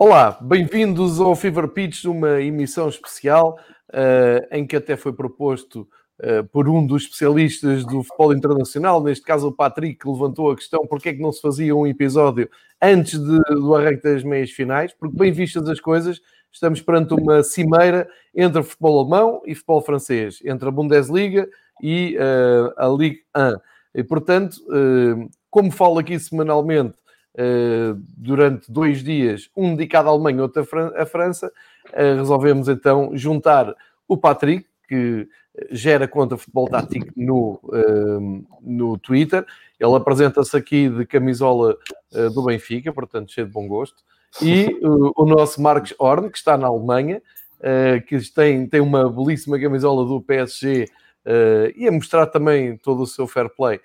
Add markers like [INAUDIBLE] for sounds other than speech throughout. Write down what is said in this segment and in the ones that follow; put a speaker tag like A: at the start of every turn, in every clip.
A: Olá, bem-vindos ao Fever Pitch, uma emissão especial uh, em que até foi proposto uh, por um dos especialistas do futebol internacional, neste caso o Patrick, que levantou a questão porque é que não se fazia um episódio antes de, do arranque das meias finais, porque bem vistas as coisas, estamos perante uma cimeira entre futebol alemão e futebol francês, entre a Bundesliga e uh, a Ligue 1. E, portanto, como falo aqui semanalmente, durante dois dias, um dedicado à Alemanha, outro à França, eh, resolvemos então juntar o Patrick, que gera conta Futebol Tático no, eh, no Twitter. Ele apresenta-se aqui de camisola do Benfica, portanto, cheio de bom gosto. E o nosso Marcos Horn, que está na Alemanha, que tem, tem uma belíssima camisola do PSG e a mostrar também todo o seu fair play uh,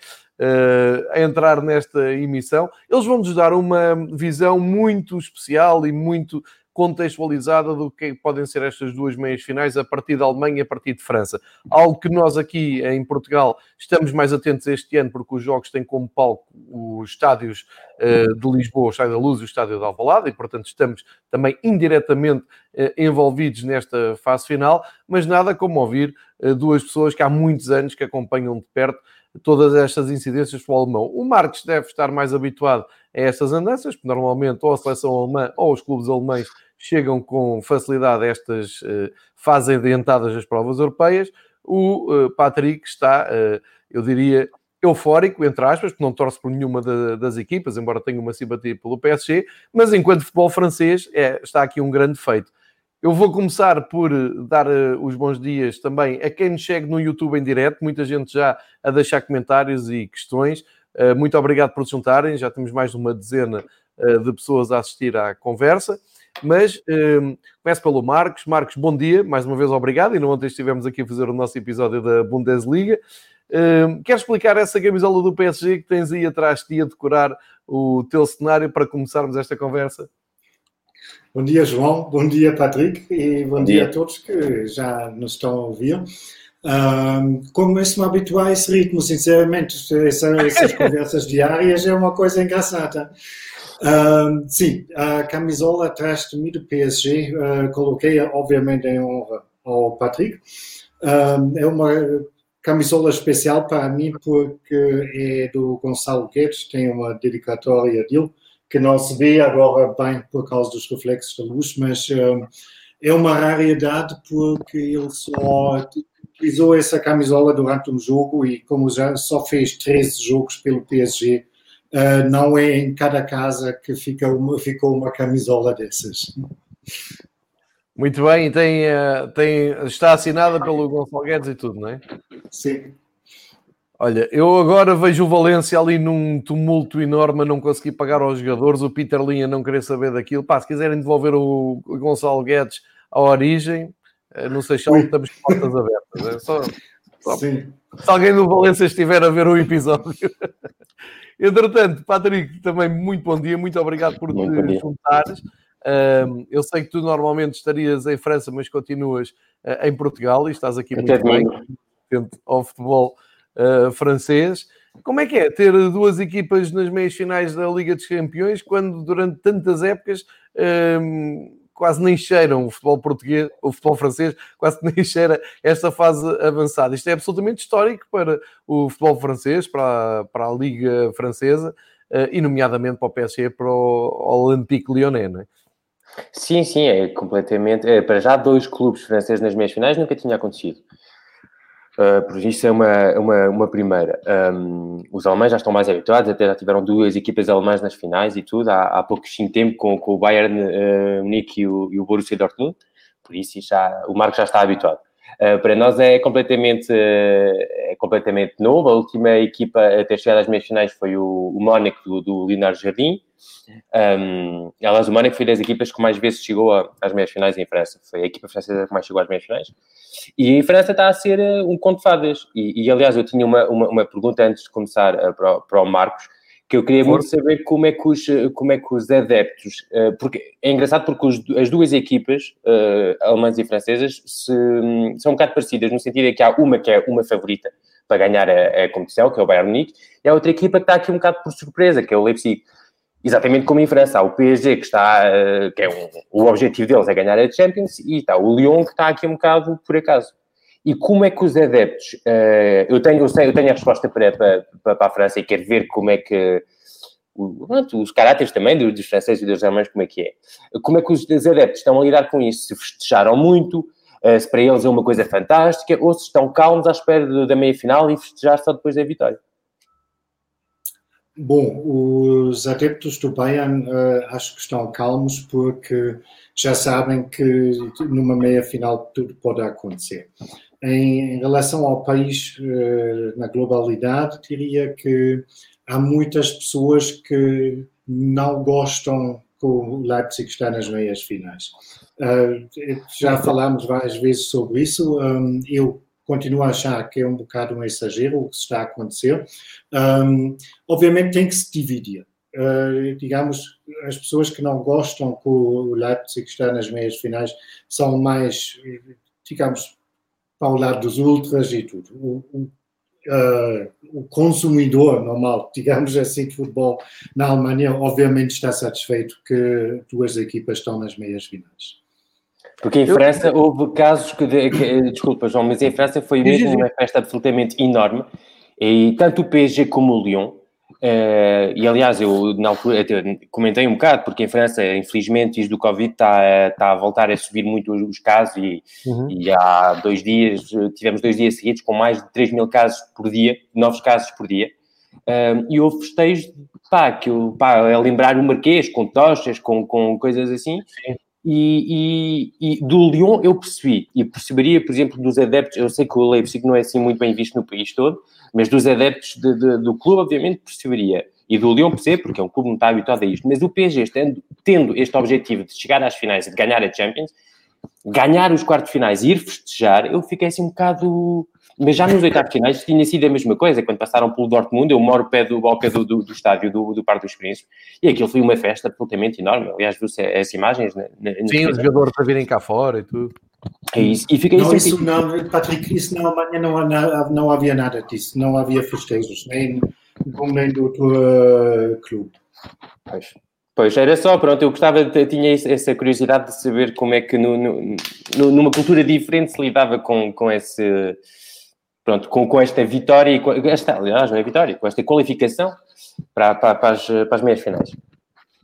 A: a entrar nesta emissão. Eles vão-nos dar uma visão muito especial e muito contextualizada do que podem ser estas duas meias finais a partir da Alemanha e a partir de França. Algo que nós aqui em Portugal estamos mais atentos este ano porque os jogos têm como palco os estádios uh, de Lisboa, o Estádio da Luz e o Estádio de Alvalade e, portanto, estamos também indiretamente uh, envolvidos nesta fase final, mas nada como ouvir uh, duas pessoas que há muitos anos que acompanham de perto todas estas incidências para o alemão. O Marques deve estar mais habituado a estas andanças, porque normalmente ou a seleção alemã ou os clubes alemães chegam com facilidade a estas uh, fases adiantadas das provas europeias. O uh, Patrick está, uh, eu diria, eufórico, entre aspas, porque não torce por nenhuma da, das equipas, embora tenha uma simpatia pelo PSG, mas enquanto futebol francês é, está aqui um grande feito. Eu vou começar por eh, dar uh, os bons dias também a quem nos segue no YouTube em direto, muita gente já a deixar comentários e questões. Uh, muito obrigado por se juntarem, já temos mais de uma dezena de pessoas a assistir à conversa. Mas começo pelo Marcos. Marcos, bom dia, mais uma vez obrigado. E não ontem estivemos aqui a fazer o nosso episódio da Bundesliga. Uh, queres explicar essa camisola do PSG que tens aí atrás de ti a decorar o teu cenário para começarmos esta conversa?
B: Bom dia, João. Bom dia, Patrick. E bom, bom dia. dia. a todos que já nos estão a ouvir. Um, Começo-me a habituar a esse ritmo, sinceramente. Essa, essas [LAUGHS] conversas diárias é uma coisa engraçada. Um, sim, a camisola atrás de mim do PSG uh, coloquei, obviamente, em honra ao Patrick. Um, é uma camisola especial para mim porque é do Gonçalo Guedes, tem uma dedicatória dele que não se vê agora bem por causa dos reflexos da luz, mas uh, é uma raridade porque ele só utilizou essa camisola durante um jogo e como já só fez 13 jogos pelo PSG, uh, eh, não é em cada casa que fica uma, ficou uma camisola dessas.
A: Muito bem, tem, uh, tem, está assinada pelo Gonçalo Guedes e tudo, não é?
B: Sim.
A: Olha, eu agora vejo o Valência ali num tumulto enorme a não conseguir pagar aos jogadores, o Peter Linha não querer saber daquilo. Pá, se quiserem devolver o Gonçalo Guedes à origem, eh, não sei se estamos com portas abertas. É só, só se alguém do Valência estiver a ver o episódio. [LAUGHS] Entretanto, Patrick, também muito bom dia, muito obrigado por muito te juntares. Um, eu sei que tu normalmente estarias em França, mas continuas uh, em Portugal e estás aqui Até muito bem, atento ao futebol uh, francês. Como é que é ter duas equipas nas meias finais da Liga dos Campeões quando durante tantas épocas um, quase nem cheiram o futebol português, o futebol francês, quase nem [LAUGHS] cheira esta fase avançada. Isto é absolutamente histórico para o futebol francês, para, para a Liga Francesa uh, e, nomeadamente, para o PSG, para o Olympique Lyonnais, não é?
C: Sim, sim, é completamente. É, para já, dois clubes franceses nas meias finais nunca tinha acontecido. Uh, por isso é uma, uma, uma primeira. Um, os alemães já estão mais habituados, até já tiveram duas equipas alemãs nas finais e tudo, há, há pouquinho tempo com, com o Bayern uh, Munique e o, e o Borussia Dortmund, por isso já, o Marco já está habituado. Uh, para nós é completamente, uh, é completamente novo. A última equipa a ter chegado às meias finais foi o, o Mónaco do, do Leonardo Jardim. Um, aliás, o Mónaco foi das equipas que mais vezes chegou às meias finais em França. Foi a equipa francesa que mais chegou às meias finais. E a França está a ser uh, um conto de fadas. E, e, aliás, eu tinha uma, uma, uma pergunta antes de começar para, para o Marcos que eu queria muito saber como é que os, como é que os adeptos, eh, porque é engraçado porque os, as duas equipas, uh, alemãs e francesas, se, são um bocado parecidas, no sentido de que há uma que é uma favorita para ganhar a, a competição, que é o Bayern Munique, e há outra equipa que está aqui um bocado por surpresa, que é o Leipzig. Exatamente como em França, há o PSG que está, que é um, o objetivo deles é ganhar a Champions, e está o Lyon que está aqui um bocado por acaso. E como é que os adeptos, uh, eu, tenho, eu, sei, eu tenho a resposta para, para, para a França e quero ver como é que os caráteres também dos franceses e dos alemães, como é que é. Como é que os adeptos estão a lidar com isso? Se festejaram muito, eh, se para eles é uma coisa fantástica, ou se estão calmos à espera da meia-final e festejar só depois da vitória.
B: Bom, os adeptos do Bayern uh, acho que estão calmos porque já sabem que numa meia-final tudo pode acontecer. Em, relação ao país, uh, na globalidade, diria que há muitas pessoas que não gostam que o Leipzig está nas meias finais. Uh, já falámos várias vezes sobre isso. Um, eu continuo a achar que é um bocado um exagero o que está a acontecer. Um, obviamente tem que se dividir. Uh, digamos, as pessoas que não gostam que o Leipzig está nas meias finais são mais, digamos, para o lado dos ultras e tudo. O, o uh, o consumidor normal, digamos assim, de futebol na Alemanha, obviamente está satisfeito que duas equipas estão nas meias finais.
C: Porque em França houve casos que, de, que, desculpa João, mas em França foi mesmo uma festa absolutamente enorme e tanto o PSG como o Lyon Uh, e aliás, eu na altura comentei um bocado, porque em França, infelizmente, isto do Covid está, está a voltar a subir muito os, casos e, uhum. e, há dois dias, tivemos dois dias seguidos com mais de 3 mil casos por dia, novos casos por dia. Uh, e houve festejos, pá, que eu, pá, a lembrar o Marquês, com tochas, com, com coisas assim. Sim. E, e, e, do Lyon eu percebi, e perceberia, por exemplo, dos adeptos, eu sei que o Leipzig não é assim muito bem visto no país todo, mas dos adeptos de, de, do clube, obviamente, perceberia. E do Lyon percebe, porque é um clube que não está habituado a isto. Mas o PSG, tendo, tendo este objetivo de chegar às finais e de ganhar a Champions, ganhar os quartos finais e ir festejar, eu fiquei assim um bocado mas já nos oitavos finais tinha sido a mesma coisa, quando passaram pelo Dortmund, eu moro ao pé do, ao pé do, do, do estádio do, do Parque dos Príncipes, e aquilo foi uma festa absolutamente enorme. Aliás, viu-se essas imagens. Na, na,
A: Sim, os jogadores a virem cá fora e tudo.
C: É isso. E fiquei
B: não, isso não, Patrick, isso na Alemanha não, não havia nada disso, não havia festejos, nem, nem do outro uh, clube.
C: Pois. Pois, era só, pronto, eu gostava, de, tinha essa curiosidade de saber como é que no, no, numa cultura diferente se lidava com, com esse, pronto, com, com esta vitória, e com, esta, aliás, não é vitória, com esta qualificação para, para, para, as, para as meias finais.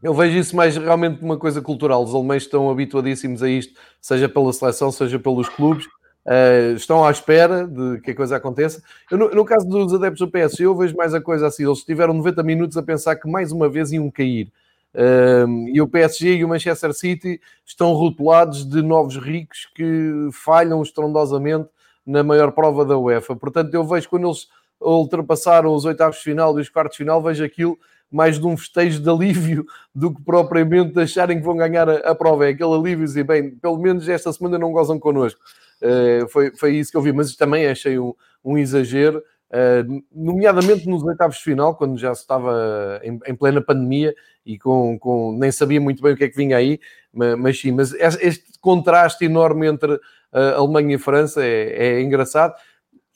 A: Eu vejo isso mais realmente uma coisa cultural. Os alemães estão habituadíssimos a isto, seja pela seleção, seja pelos clubes. Uh, estão à espera de que a coisa aconteça. Eu, no, no, caso dos adeptos do PSG, eu vejo mais a coisa assim. Eles tiveram 90 minutos a pensar que mais uma vez iam cair. Uh, e o PSG e o Manchester City estão rotulados de novos ricos que falham estrondosamente na maior prova da UEFA. Portanto, eu vejo quando eles ultrapassaram os oitavos de final e os quartos de final, vejo aquilo mais de um festejo de alívio do que propriamente acharem que vão ganhar a, a prova. É aquele alívio e bem, pelo menos esta semana não gozam connosco. Uh, foi, foi isso que eu vi, mas também achei um, um exagero. Uh, nomeadamente nos oitavos de final, quando já se estava em, em, plena pandemia e com, com, nem sabia muito bem o que é que vinha aí, mas, mas sim, mas este contraste enorme entre uh, Alemanha e França é, é engraçado.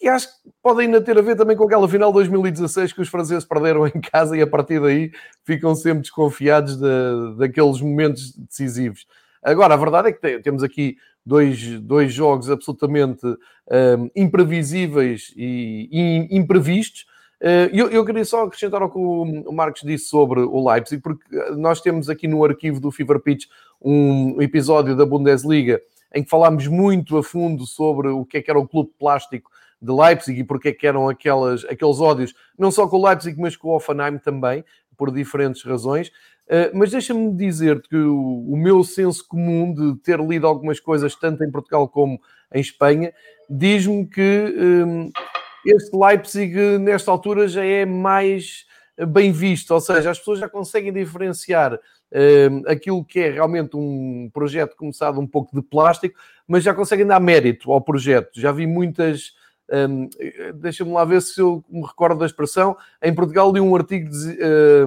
A: E acho que pode ainda ter a ver também com aquela final de 2016 que os franceses perderam em casa e a partir daí ficam sempre desconfiados de, daqueles momentos decisivos. Agora, a verdade é que temos aqui dois, dois jogos absolutamente um, imprevisíveis e, e imprevistos. Uh, eu, eu, queria só acrescentar ao que o Marcos disse sobre o Leipzig, porque nós temos aqui no arquivo do Fever Pitch um episódio da Bundesliga em que falámos muito a fundo sobre o que é que era o clube plástico de Leipzig e porque é que eram aquelas, aqueles ódios, não só com o Leipzig, mas com o Offenheim também, por diferentes razões. Uh, mas deixa-me dizer-te que o, o, meu senso comum de ter lido algumas coisas, tanto em Portugal como em Espanha, diz-me que um, este Leipzig, nesta altura, já é mais bem visto, ou seja, as pessoas já conseguem diferenciar uh, aquilo que é realmente um projeto começado um pouco de plástico, mas já conseguem dar mérito ao projeto. Já vi muitas. Um, Deixa-me lá ver se eu me recordo da expressão. Em Portugal li um artigo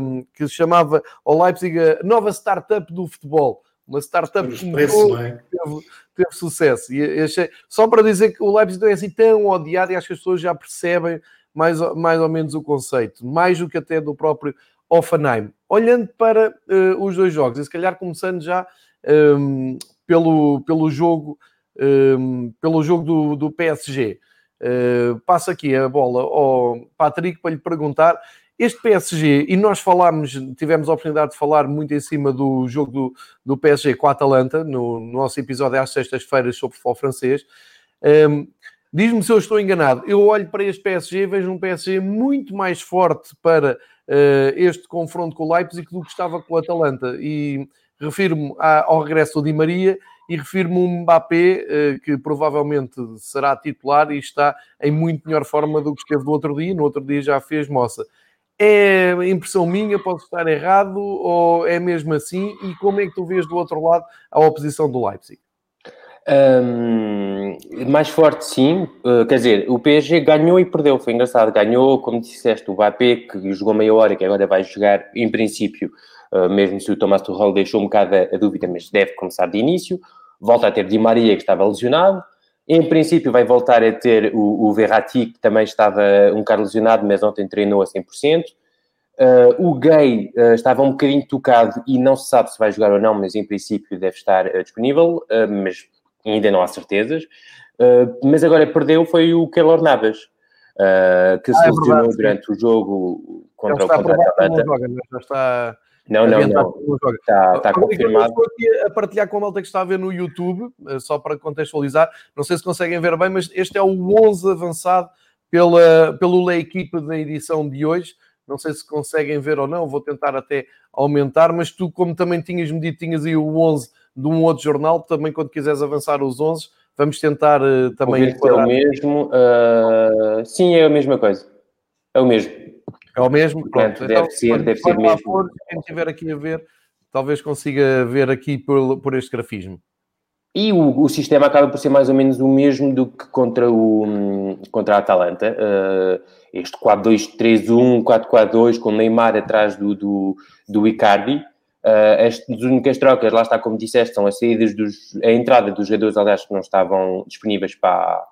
A: um, que se chamava ao Leipzig a nova startup do futebol. Uma startup que é? teve, teve, sucesso. E achei, só para dizer que o Leipzig não é assim tão odiado e acho que as pessoas já percebem mais, mais ou menos o conceito, mais do que até do próprio Offenheim. Olhando para uh, os dois jogos, e se calhar começando já um, pelo, pelo jogo, pelo jogo do, do PSG. Uh, passo aqui a bola ao Patrick para lhe perguntar este PSG, e nós falámos, tivemos a oportunidade de falar muito em cima do jogo do, do PSG com a Atalanta, no, no nosso episódio às sextas-feiras sobre futebol francês. Um, Diz-me se eu estou enganado. Eu olho para este PSG e vejo um PSG muito mais forte para uh, este confronto com o Leipzig do que estava com o Atalanta. E refiro-me ao regresso do Di Maria e refiro-me um Mbappé uh, que provavelmente será titular e está em muito melhor forma do que esteve do outro dia. No outro dia já fez moça. É impressão minha, posso estar errado, ou é mesmo assim? E como é que tu vês do outro lado a oposição do Leipzig?
C: Um, mais forte, sim. Uh, quer dizer, o PSG ganhou e perdeu. Foi engraçado. Ganhou, como disseste, o Mbappé, que jogou meia hora e que agora vai jogar, em princípio, uh, mesmo se o Thomas Tuchel deixou um bocado a, a, dúvida, mas deve começar de início. Volta a ter Di Maria, que estava lesionado. Em princípio, vai voltar a ter o, o Verratti, que também estava um bocado lesionado, mas ontem treinou a 100%. Uh, o Gay uh, estava um bocadinho tocado e não se sabe se vai jogar ou não, mas em princípio deve estar uh, disponível, mas ainda não há certezas. mas agora perdeu foi o Keylor Navas, que se ah, é lesionou durante o jogo contra o contra a Atalanta. Já está não, não, não. Está, está confirmado.
A: Estou aqui a partilhar com a malta que está a ver no YouTube, eh, só para contextualizar. Não sei se conseguem ver bem, mas este é o 11 avançado pela, pelo Lei Equipa da edição de hoje. Não sei se conseguem ver ou não, vou tentar até aumentar, mas tu, como também tinhas medido, tinhas aí o 11 de um outro jornal, também quando quiseres avançar os 11, vamos tentar uh, também...
C: É o mesmo, uh, sim, é a mesma coisa. É o mesmo.
A: É o mesmo? Pronto.
C: Deve então, ser, deve ser mesmo. For,
A: quem estiver aqui a ver, talvez consiga ver aqui por, por este grafismo.
C: E o, o, sistema acaba por ser mais ou menos o mesmo do que contra, o, contra a Atalanta. Uh, este 4-2-3-1, 4-4-2, com Neymar atrás do, do, do Icardi. Uh, as, as únicas trocas, lá está, como disseste, são as saídas dos, a entrada dos jogadores, aliás, que não estavam disponíveis para,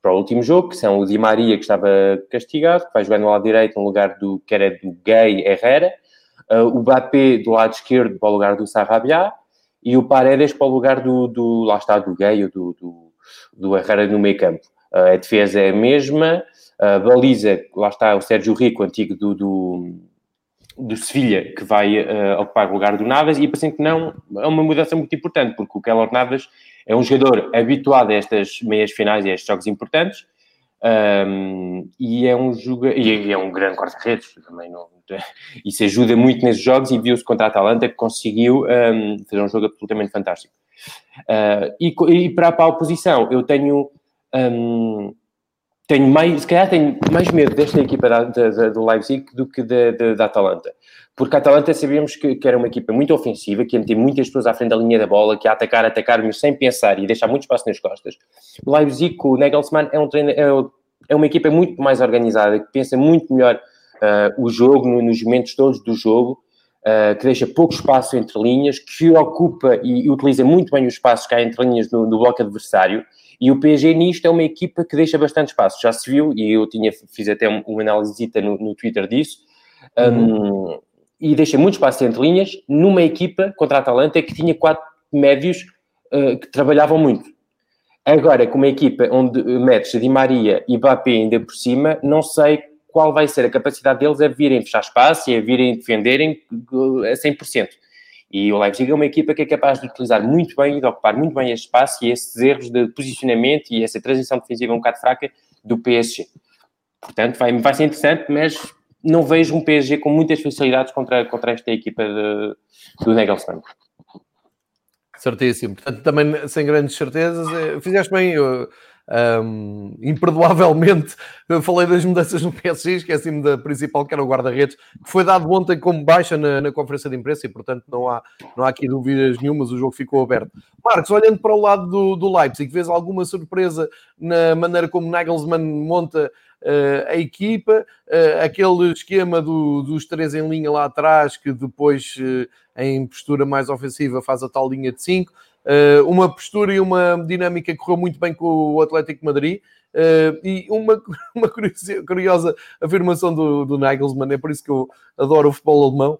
C: para o último jogo, que são o Di Maria, que estava castigado, que vai jogar no lado direito no lugar do que era do Gay Herrera, uh, o Bapé do lado esquerdo para o lugar do Sarrabiá e o Paredes para o lugar do, do lá está, do Gay ou do, do, do Herrera no meio campo. Uh, a defesa é a mesma, a baliza, lá está o Sérgio Rico, antigo do, do, do Sevilha, que vai uh, ocupar o lugar do Navas, e parecendo que não, é uma mudança muito importante, porque o Keller Navas é um jogador habituado a estas meias finais e a estes jogos importantes. Um, e é um joga... e é um grande quarta-redes também não... [LAUGHS] isso ajuda muito nesses jogos e viu-se contra a Atalanta que conseguiu um, fazer um jogo absolutamente fantástico uh, e, e, para a oposição eu tenho um, tenho mais, se calhar tenho mais medo desta equipa da, da, do Leipzig do que da, da, Atalanta. Porque a Atalanta sabíamos que, que, era uma equipa muito ofensiva, que ia meter muitas pessoas à frente da linha da bola, que ia atacar, atacar, sem pensar e deixar muito espaço nas costas. O Leipzig, com o Nagelsmann, é, um treino, é, é, uma equipa muito mais organizada, que pensa muito melhor uh, o jogo, no, nos momentos todos do jogo, uh, que deixa pouco espaço entre linhas, que ocupa e, e utiliza muito bem os espaços que há entre linhas no, no bloco adversário e o PSG nisto é uma equipa que deixa bastante espaço. Já se viu, e eu tinha, fiz até uma análise no, no Twitter disso, uhum. um, e deixa muito espaço entre linhas numa equipa contra a Atalanta que tinha quatro médios uh, que trabalhavam muito. Agora, com uma equipa onde metes Di Maria e Mbappé ainda por cima, não sei qual vai ser a capacidade deles a virem fechar espaço e a virem defenderem a 100%. E o Leipzig é uma equipa que é capaz de utilizar muito bem e de ocupar muito bem este espaço e esses erros de posicionamento e essa transição defensiva um bocado fraca do PSG. Portanto, vai, vai ser interessante, mas não vejo um PSG com muitas facilidades contra, contra esta equipa de, do Nagelsmann.
A: Certíssimo. Portanto, também sem grandes certezas. Eh, fizeste bem, eu um, imperdoavelmente falei das mudanças no PSG, esqueci-me da principal, que era o guarda-redes, que foi dado ontem como baixa na, na, conferência de imprensa e, portanto, não há, não há aqui dúvidas nenhumas, o jogo ficou aberto. Marcos, olhando para o lado do, do Leipzig, vês alguma surpresa na maneira como Nagelsmann monta uh, a equipa, uh, aquele esquema do, dos três em linha lá atrás, que depois, uh, em postura mais ofensiva, faz a tal linha de cinco. Uh, uma postura e uma dinâmica que correu muito bem com o Atlético Madrid, Uh, e uma, [LAUGHS] uma curiosa afirmação do, do Nagelsmann, é por isso que eu adoro o futebol alemão,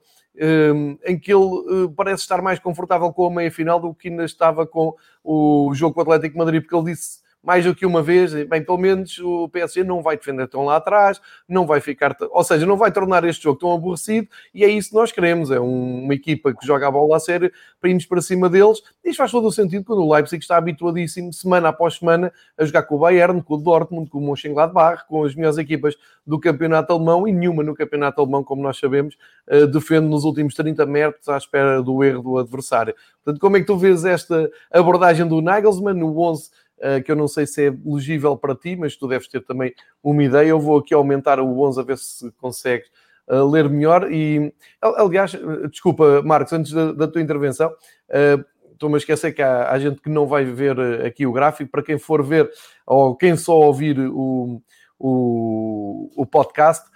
A: um, em que ele uh, parece estar mais confortável com a meia-final do que ainda estava com o jogo com o Atlético Madrid, porque ele disse mais do que uma vez, bem, pelo menos o PSG não vai defender tão lá atrás, não vai ficar, ou seja, não vai tornar este jogo tão aborrecido, e é isso que nós queremos, é um, uma equipa que joga a bola a sério para irmos para cima deles, isto faz todo o sentido quando o Leipzig está habituadíssimo, semana após semana, a jogar com o Bayern, com o Dortmund, com o Mönchengladbach, com as melhores equipas do campeonato alemão, e nenhuma no campeonato alemão, como nós sabemos, eh, defende nos últimos 30 metros à espera do erro do adversário. Portanto, como é que tu vês esta abordagem do Nagelsmann no 11 eh, que eu não sei se é elegível para ti, mas tu deves ter também uma ideia. Eu vou aqui aumentar o 11 a ver se consegues uh, ler melhor. E, aliás, desculpa, Marcos, antes da, da tua intervenção, uh, estou-me a esquecer que há, há, gente que não vai ver aqui o gráfico. Para quem for ver, ou quem só ouvir o, o, o podcast,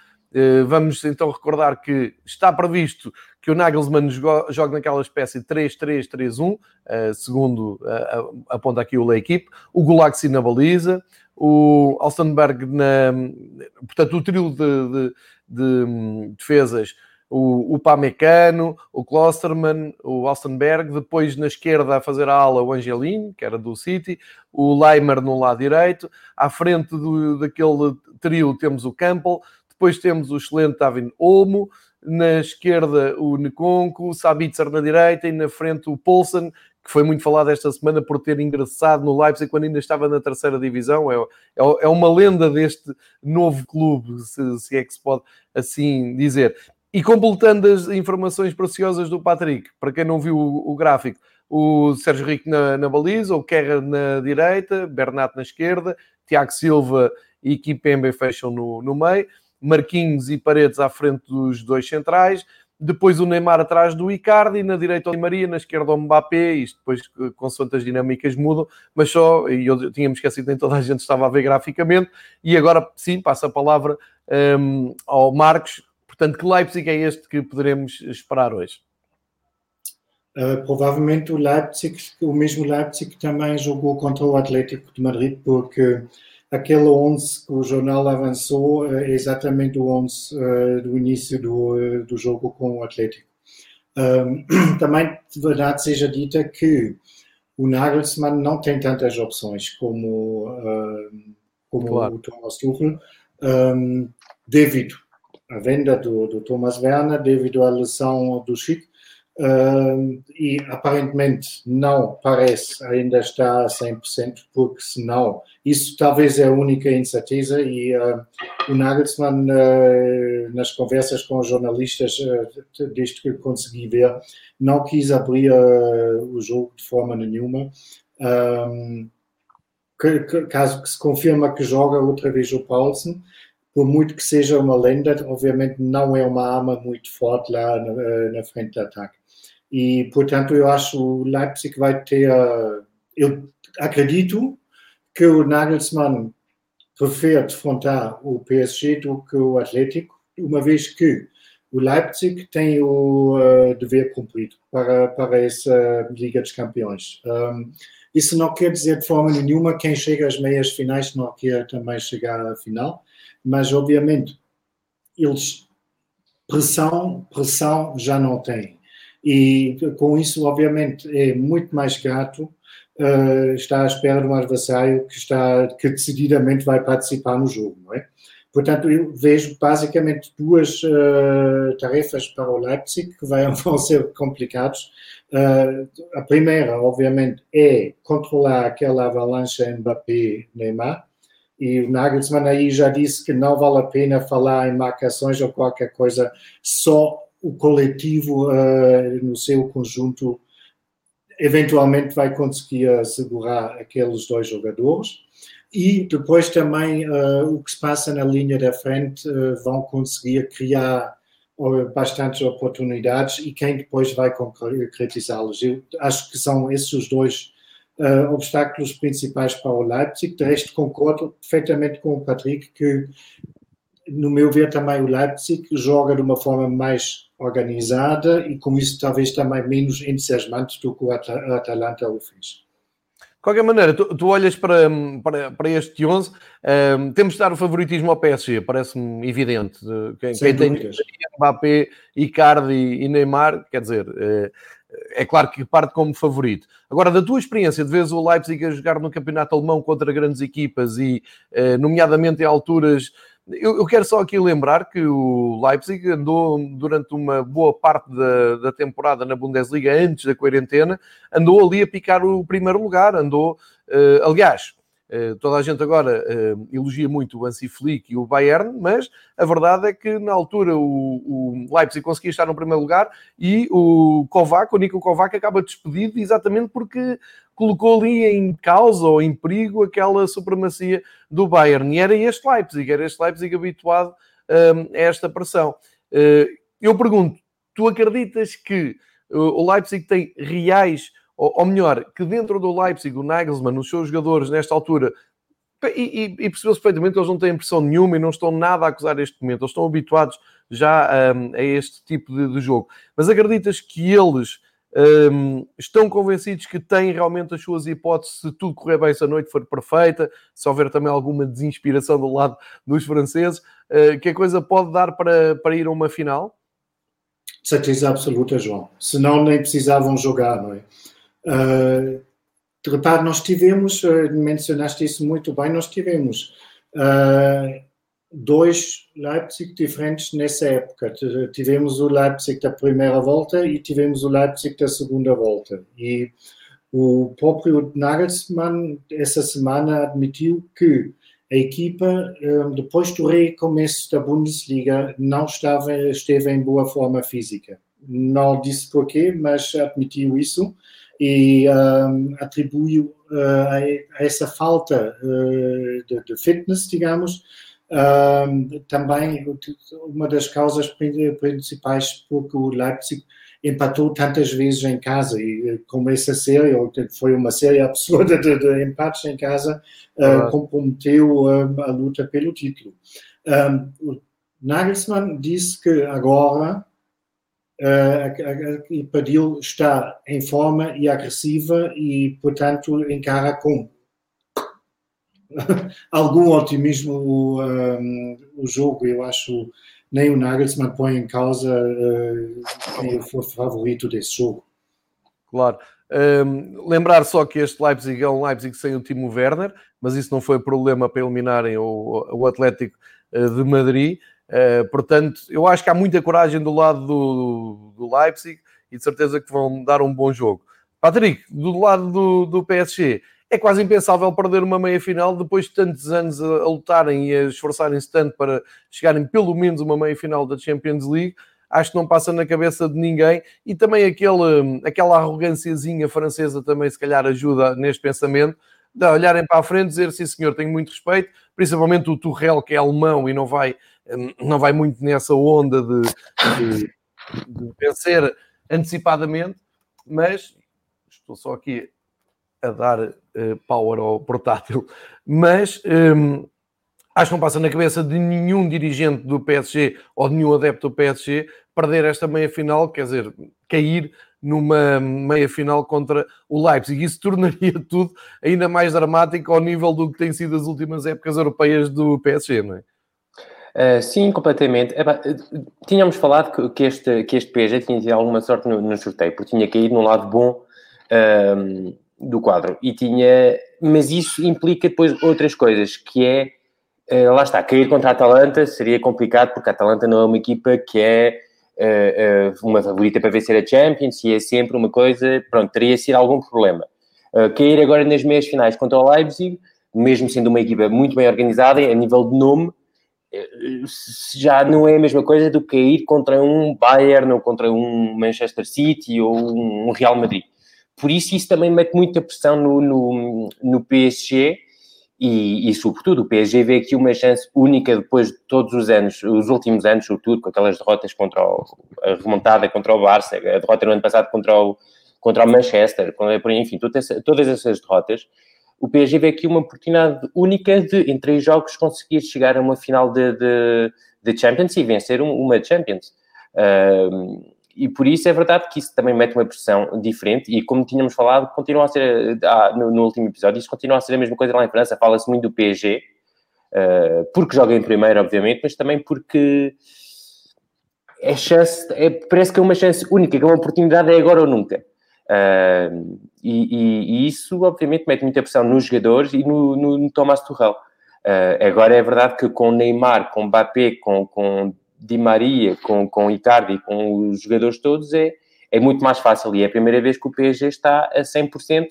A: vamos então recordar que está previsto que o Nagelsmann joga naquela espécie de 3-3-3-1, eh, segundo eh, aponta aqui o L'Equipe, o Gulaxi na baliza, o Alstenberg na... Portanto, o trio de, de, de hum, defesas, o, o Pamecano, o Klosterman, o Alstenberg, depois na esquerda a fazer a ala o Angelino, que era do City, o Leimer no lado direito, à frente do, daquele trio temos o Campbell, depois temos o excelente Davin Olmo, na esquerda o Neconco, o Sabitzer na direita e na frente o Poulsen, que foi muito falado esta semana por ter ingressado no Leipzig quando ainda estava na terceira divisão. É, é, é uma lenda deste novo clube, se, se, é que se pode assim dizer. E completando as informações preciosas do Patrick, para quem não viu o, o gráfico, o Sérgio Rico na, na, baliza, o Kerra na direita, Bernat na esquerda, Tiago Silva e Kipembe fecham no, no meio. Marquinhos e Paredes à frente dos dois centrais, depois o Neymar atrás do Icardi, na direita o Di Maria, na esquerda o Mbappé, isto depois eh, consoante as dinâmicas mudam, mas só, e eu tínhamos esquecido, nem toda a gente estava a ver graficamente, e agora sim, passa a palavra um, ehm, ao Marcos, portanto, que Leipzig é este que poderemos esperar hoje?
B: Uh, provavelmente o Leipzig, o mesmo Leipzig que também jogou contra o Atlético de Madrid, porque aquele 11 que o jornal avançou é exatamente o 11 uh, do início do, uh, do jogo com o Atlético. Um, [CLEARS THROAT] também, de verdade seja dita que o Nagelsmann não tem tantas opções como, uh, como claro. o Thomas Tuchel, um, devido à venda do, do Thomas Werner, devido à lesão do Chico, Uh, e aparentemente não parece ainda estar a 100%, porque senão isso talvez é a única incerteza e uh, o Nagelsmann uh, nas conversas com os jornalistas, desde que consegui ver, não quis abrir o jogo de forma nenhuma. Um, que, que, caso que se confirma que joga outra vez o Paulsen, por muito que seja uma lenda, obviamente não é uma arma muito forte lá na, na frente de ataque. E, portanto, eu acho que o Leipzig vai ter. Eu acredito que o Nagelsmann prefere defrontar o PSG do que o Atlético, uma vez que o Leipzig tem o uh, dever cumprido para, para essa Liga dos Campeões. Um, isso não quer dizer de forma nenhuma quem chega às meias finais não quer também chegar à final, mas obviamente eles pressão, pressão já não têm. E com isso, obviamente, é muito mais grato uh, estar à espera de um adversário que, está, que decididamente vai participar no jogo, não é? Portanto, eu vejo basicamente duas uh, tarefas para o Leipzig que vai, [LAUGHS] vão ser complicados. Uh, a primeira, obviamente, é controlar aquela avalanche Mbappé-Neymar. E o Nagelsmann aí já disse que não vale a pena falar em marcações ou qualquer coisa, só o coletivo, uh, no seu conjunto, eventualmente vai conseguir assegurar aqueles dois jogadores. E depois também uh, o que se passa na linha da frente uh, vão conseguir criar bastantes oportunidades e quem depois vai concretizá-las. Eu acho que são esses os dois uh, obstáculos principais para o Leipzig. De resto, concordo perfeitamente com o Patrick que, no meu ver, também o Leipzig joga de uma forma mais organizada e com isso talvez também menos entusiasmante do que o Atalanta o fez.
A: qualquer maneira, tu, tu olhas para, para, para, este 11, um, temos de dar o favoritismo ao PSG, parece-me evidente. Quem, quem tem Mbappé, Icardi e Neymar, quer dizer, é, é claro que parte como favorito. Agora, da tua experiência de vez o Leipzig a jogar no campeonato alemão contra grandes equipas e, eh, nomeadamente em alturas eu, eu, quero só aqui lembrar que o Leipzig andou durante uma boa parte da, da, temporada na Bundesliga, antes da quarentena, andou ali a picar o primeiro lugar, andou, uh, aliás, toda a gente agora uh, elogia muito o Hansi Flick e o Bayern, mas a verdade é que na altura o, o Leipzig conseguia estar no primeiro lugar e o Kovac, o Nico Kovac, acaba despedido exatamente porque colocou ali em causa ou em perigo aquela supremacia do Bayern. E era este Leipzig, era este Leipzig habituado um, a esta pressão. Uh, eu pergunto, tu acreditas que o Leipzig tem reais, ou, ou, melhor, que dentro do Leipzig, o Nagelsmann, os seus jogadores, nesta altura, e, e, e percebeu-se perfeitamente que eles não têm pressão nenhuma e não estão nada a acusar este momento, eles estão habituados já um, a este tipo de, de jogo. Mas acreditas que eles um, estão convencidos que têm realmente as suas hipóteses se tudo correr bem, se a noite for perfeita, se houver também alguma desinspiração do lado dos franceses, uh, que a coisa pode dar para, para ir a uma final?
B: Certeza absoluta, João. Senão nem precisavam jogar, não é? Uh, repare, nós tivemos, uh, mencionaste isso muito bem, nós tivemos uh, dois Leipzig diferentes nessa época. Tivemos o Leipzig da primeira volta e tivemos o Leipzig da segunda volta. E o próprio Nagelsmann, essa semana, admitiu que a equipa, depois do recomeço da Bundesliga, não estava, esteve em boa forma física. Não disse porquê, mas admitiu isso e um, atribuiu uh, a essa falta uh, de, de, fitness, digamos, também uma das causas principais porque o Leipzig empatou tantas vezes em casa e como essa série foi uma série [LAUGHS] absurda de, de empates em casa uh, comprometeu a luta pelo título. Um, Nagelsmann disse que agora equipa dele está em forma e agressiva e portanto encara com [LAUGHS] algum otimismo o, um, o jogo. Eu acho nem o Nagelsmann põe em causa uh, quem for favorito desse jogo.
A: Claro. Um, lembrar só que este Leipzig é um Leipzig sem o Timo Werner, mas isso não foi problema para eliminarem o, o Atlético uh, de Madrid. Uh, portanto, eu acho que há muita coragem do lado do, do Leipzig e de certeza que vão dar um bom jogo. Patrick, do lado do, do PSG, é quase impensável perder uma meia-final depois de tantos anos a, a lutarem e a esforçarem-se tanto para chegarem pelo menos uma meia-final da Champions League. Acho que não passa na cabeça de ninguém e também aquele, aquela arrogânciazinha francesa também se calhar ajuda neste pensamento de olharem para a frente e dizer sim senhor, tenho muito respeito, principalmente o Turrell que é alemão e não vai, não vai muito nessa onda de, de, de vencer antecipadamente, mas estou só aqui a dar uh, power ao portátil, mas um, acho que não passa na cabeça de nenhum dirigente do PSG ou de nenhum adepto do PSG perder esta meia final, quer dizer, cair numa meia final contra o Leipzig. Isso tornaria [LAUGHS] tudo ainda mais dramático ao nível do que tem sido as últimas épocas europeias do PSG, não é?
C: Uh, sim, completamente. Eba, tínhamos falado que, que, este, que este PSG tinha tido alguma sorte no, no sorteio, porque tinha caído num lado bom uh, do quadro. E tinha, mas isso implica depois outras coisas, que é, uh, lá está, cair contra a Atalanta seria complicado, porque a Atalanta não é uma equipa que é uh, uma favorita para vencer a Champions, e é sempre uma coisa, pronto, teria sido algum problema. cair agora nas meias finais contra o Leipzig, mesmo sendo uma equipa muito bem organizada, a nível de nome, já não é a mesma coisa do que ir contra um Bayern ou contra um Manchester City ou um Real Madrid. Por isso, isso também mete muita pressão no, no, no PSG e, e, sobretudo, o PSG vê aqui uma chance única depois de todos os anos, os últimos anos, sobretudo, com aquelas derrotas contra o, a remontada contra o Barça, a derrota no ano passado contra o, contra o Manchester, enfim, todas, essas derrotas. O PSG vê aqui uma oportunidade única de, em três jogos, conseguir chegar a uma final de, de, de Champions e vencer uma Champions. Uh, e por isso é verdade que isso também mete uma pressão diferente e como tínhamos falado, continua a ser, ah, no, no, último episódio, isso continua a ser a mesma coisa lá em França, fala-se muito do PSG, uh, porque joga em primeiro, obviamente, mas também porque é chance, é, parece que é uma chance única, que é uma oportunidade, é agora ou nunca. Uh, e, e, e, isso, obviamente, mete muita pressão nos jogadores e no, no, no Thomas Tuchel. Uh, agora é verdade que com Neymar, com Mbappé, com, com Di Maria, com, com Icardi, com os jogadores todos, é, é muito mais fácil. E é a primeira vez que o PSG está a 100%,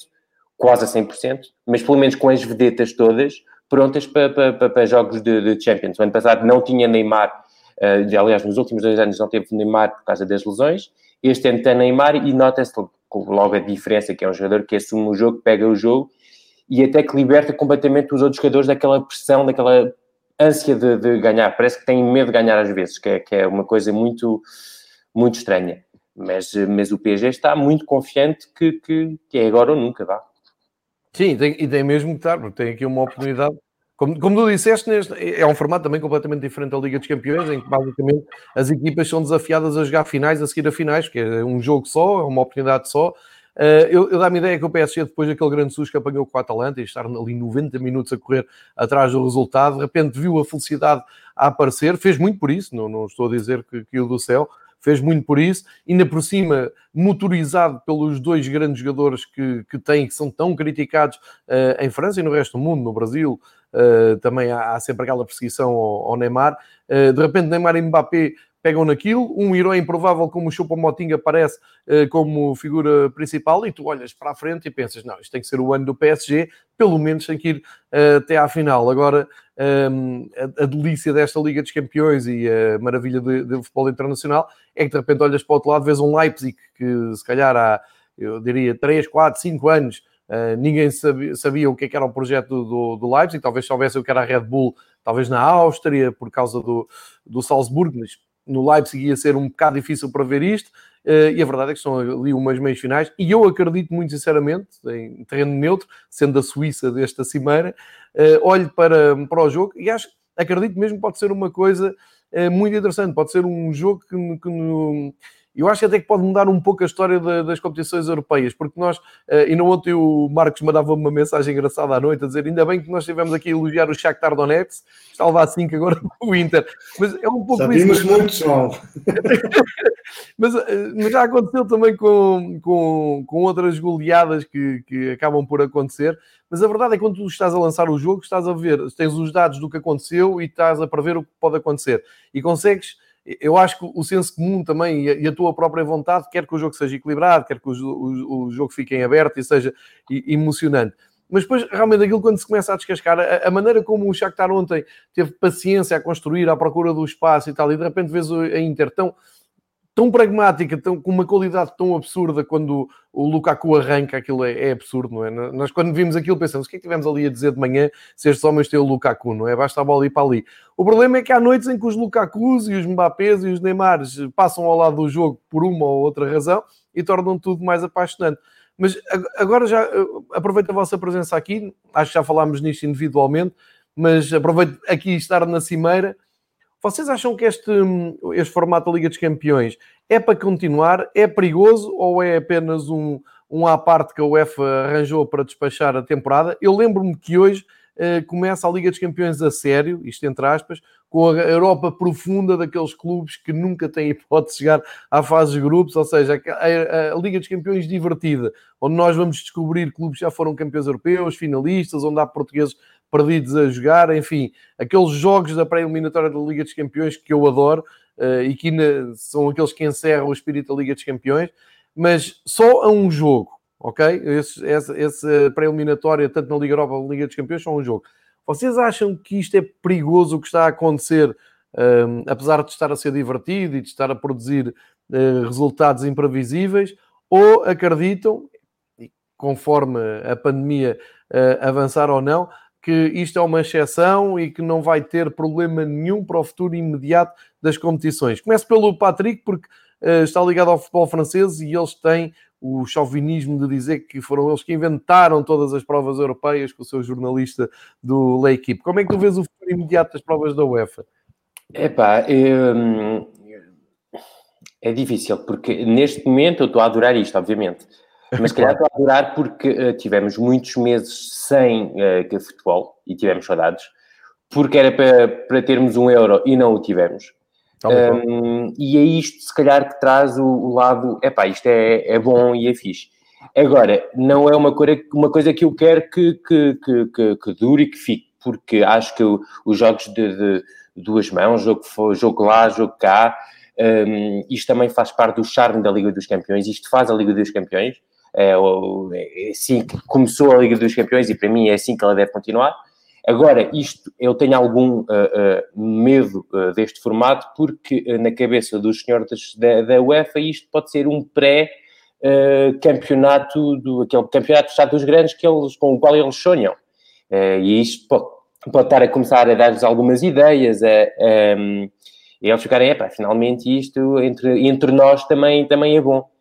C: quase a 100%, mas pelo menos com as vedetas todas prontas para, para, para jogos de, de Champions. O ano passado não tinha Neymar Uh, aliás, nos últimos dois anos não teve Neymar por causa das lesões. Este ano tem Neymar e nota-se logo a diferença, que é um jogador que assume o jogo, pega o jogo e até que liberta completamente os outros jogadores daquela pressão, daquela ânsia de, de ganhar. Parece que tem medo de ganhar às vezes, que é, que é uma coisa muito, muito estranha. Mas, mas o PSG está muito confiante que, que, que é agora ou nunca, vá.
A: Sim, tem, e tem mesmo que estar, porque tem aqui uma oportunidade como, como tu disseste, neste, é um formato também completamente diferente da Liga dos Campeões, em que basicamente as equipas são desafiadas a jogar finais, a seguir a finais, que é um jogo só, é uma oportunidade só. Uh, eu, eu dá-me ideia que o PSG, depois daquele grande susto que apanhou com o Atalanta e estar ali 90 minutos a correr atrás do resultado, de repente viu a felicidade a aparecer, fez muito por isso, não, não estou a dizer que, que o do céu, fez muito por isso, ainda por cima motorizado pelos dois grandes jogadores que, que tem, que são tão criticados uh, em França e no resto do mundo, no Brasil, uh, também há, há, sempre aquela perseguição ao, ao Neymar. Uh, de repente, Neymar e Mbappé pegam naquilo, um herói improvável como o Choupo-Moting aparece uh, como figura principal e tu olhas para a frente e pensas, não, isto tem que ser o ano do PSG, pelo menos tem que ir uh, até à final. Agora, um, a, a, delícia desta Liga dos Campeões e a maravilha do futebol internacional é que de repente olhas para o outro lado, vês um Leipzig que se calhar há, eu diria, 3, 4, 5 anos Uh, ninguém sabia, sabia, o que, é que, era o projeto do, do Leipzig, talvez soubesse o que era a Red Bull, talvez na Áustria, por causa do, do Salzburgo, mas no Leipzig ia ser um bocado difícil para ver isto, uh, e a verdade é que estão ali umas meias finais, e eu acredito muito sinceramente, em terreno neutro, sendo a Suíça desta cimeira, uh, olho para, para o jogo e acho, acredito mesmo que pode ser uma coisa muito interessante, pode ser um jogo que, que no, eu acho até que pode mudar um pouco a história das competições europeias, porque nós, uh, e no ontem o Marcos mandava uma mensagem engraçada à noite a dizer ainda bem que nós estivemos aqui a elogiar o Shakhtar Donetsk, está a levar 5 agora [LAUGHS] o Inter. Mas é um pouco
B: Sabimos isso. muito, João. [LAUGHS]
A: mas, uh, mas, já aconteceu também com, com, com outras goleadas que, que acabam por acontecer. Mas a verdade é que quando tu estás a lançar o jogo, estás a ver, tens os dados do que aconteceu e estás a prever o que pode acontecer. E consegues eu acho que o senso comum também e a, tua própria vontade quer que o jogo seja equilibrado, quer que o, o, o jogo fique em aberto e seja emocionante. Mas depois, realmente, aquilo quando se começa a descascar, a, a, maneira como o Shakhtar ontem teve paciência a construir à procura do espaço e tal, e de repente vês a Inter tão tão pragmática, tão, com uma qualidade tão absurda quando o Lukaku arranca, aquilo é, é, absurdo, não é? Nós quando vimos aquilo pensamos, o que é que tivemos ali a dizer de manhã se estes homens têm o Lukaku, não é? Basta a bola ir para ali. O problema é que há noites em que os Lukakus e os Mbappés e os Neymares passam ao lado do jogo por uma ou outra razão e tornam tudo mais apaixonante. Mas agora já aproveito a vossa presença aqui, acho que já falámos nisto individualmente, mas aproveito aqui estar na cimeira vocês acham que este, este formato da Liga dos Campeões é para continuar? É perigoso ou é apenas um, um à parte que a UEFA arranjou para despachar a temporada? Eu lembro-me que hoje uh, começa a Liga dos Campeões a sério, isto entre aspas, com a Europa profunda daqueles clubes que nunca têm [LAUGHS] hipótese de chegar à fase de grupos, ou seja, a, Liga dos Campeões divertida, onde nós vamos descobrir clubes que já foram campeões europeus, finalistas, onde há portugueses perdidos a jogar, enfim, aqueles jogos da pré-eliminatória da Liga dos Campeões que eu adoro uh, e que são aqueles que encerram o espírito da Liga dos Campeões, mas só a um jogo, ok? Esse, essa, pré-eliminatória, tanto na Liga Europa como na Liga dos Campeões, só um jogo. Vocês acham que isto é perigoso o que está a acontecer, um, eh, apesar de estar a ser divertido e de estar a produzir uh, resultados imprevisíveis, ou acreditam, conforme a pandemia uh, avançar ou não, que isto é uma exceção e que não vai ter problema nenhum para o futuro imediato das competições. Começo pelo Patrick, porque uh, está ligado ao futebol francês e eles têm o chauvinismo de dizer que foram eles que inventaram todas as provas europeias com o seu jornalista do L'Equipe. Como é que tu vês o futuro imediato das provas da UEFA?
C: Epá, eu, É difícil, porque neste momento eu estou a adorar isto, obviamente. Mas se calhar estou a adorar porque uh, tivemos muitos meses sem uh, futebol e tivemos saudades, porque era para, para termos um euro e não o tivemos. Um, e é isto, se calhar, que traz o, o lado, epá, isto é, é bom e é fixe. Agora, não é uma coisa, uma coisa que eu quero que, que, que, que, que dure e que fique, porque acho que os jogos de, de duas mãos, jogo, jogo lá, jogo cá, um, isto também faz parte do charme da Liga dos Campeões, isto faz a Liga dos Campeões, é, é assim que começou a Liga dos Campeões e para mim é assim que ela deve continuar. Agora, isto, eu tenho algum uh, uh, medo uh, deste formato, porque na cabeça dos senhores da, da UEFA isto pode ser um pré-campeonato, do aquele campeonato Estado dos Grandes que eles, com o qual eles sonham. e isto pode, pode estar a começar a dar-lhes algumas ideias, a, um, e eles ficarem, epá, finalmente isto entre, entre nós também, também é bom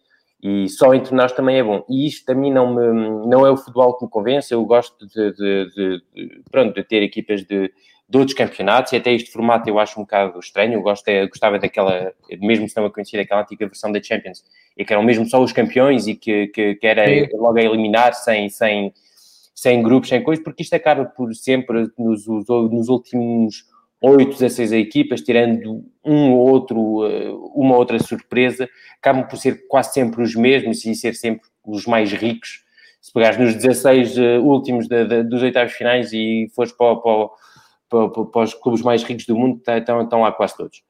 C: e só entre nós também é bom. E isto a mim não, me, não é o futebol que me convence, eu gosto de, de, de, de pronto, de ter equipas de, de outros campeonatos, e até este formato eu acho um bocado estranho, eu gosto, eu gostava daquela, mesmo se não a conhecer, daquela antiga versão da Champions, e que eram mesmo só os campeões e que, que, que era Sim. logo a eliminar sem, sem, sem grupos, sem coisas, porque isto acaba por sempre, nos, nos últimos 8, 16 equipas, tirando um ou outro, eh, uma outra surpresa, acabam por ser quase sempre os mesmos e ser sempre os mais ricos. Se pegares nos 16 eh, últimos de, de, dos oitavos finais e fores para, para, para, para, os clubes mais ricos do mundo, tá, estão, estão lá quase todos.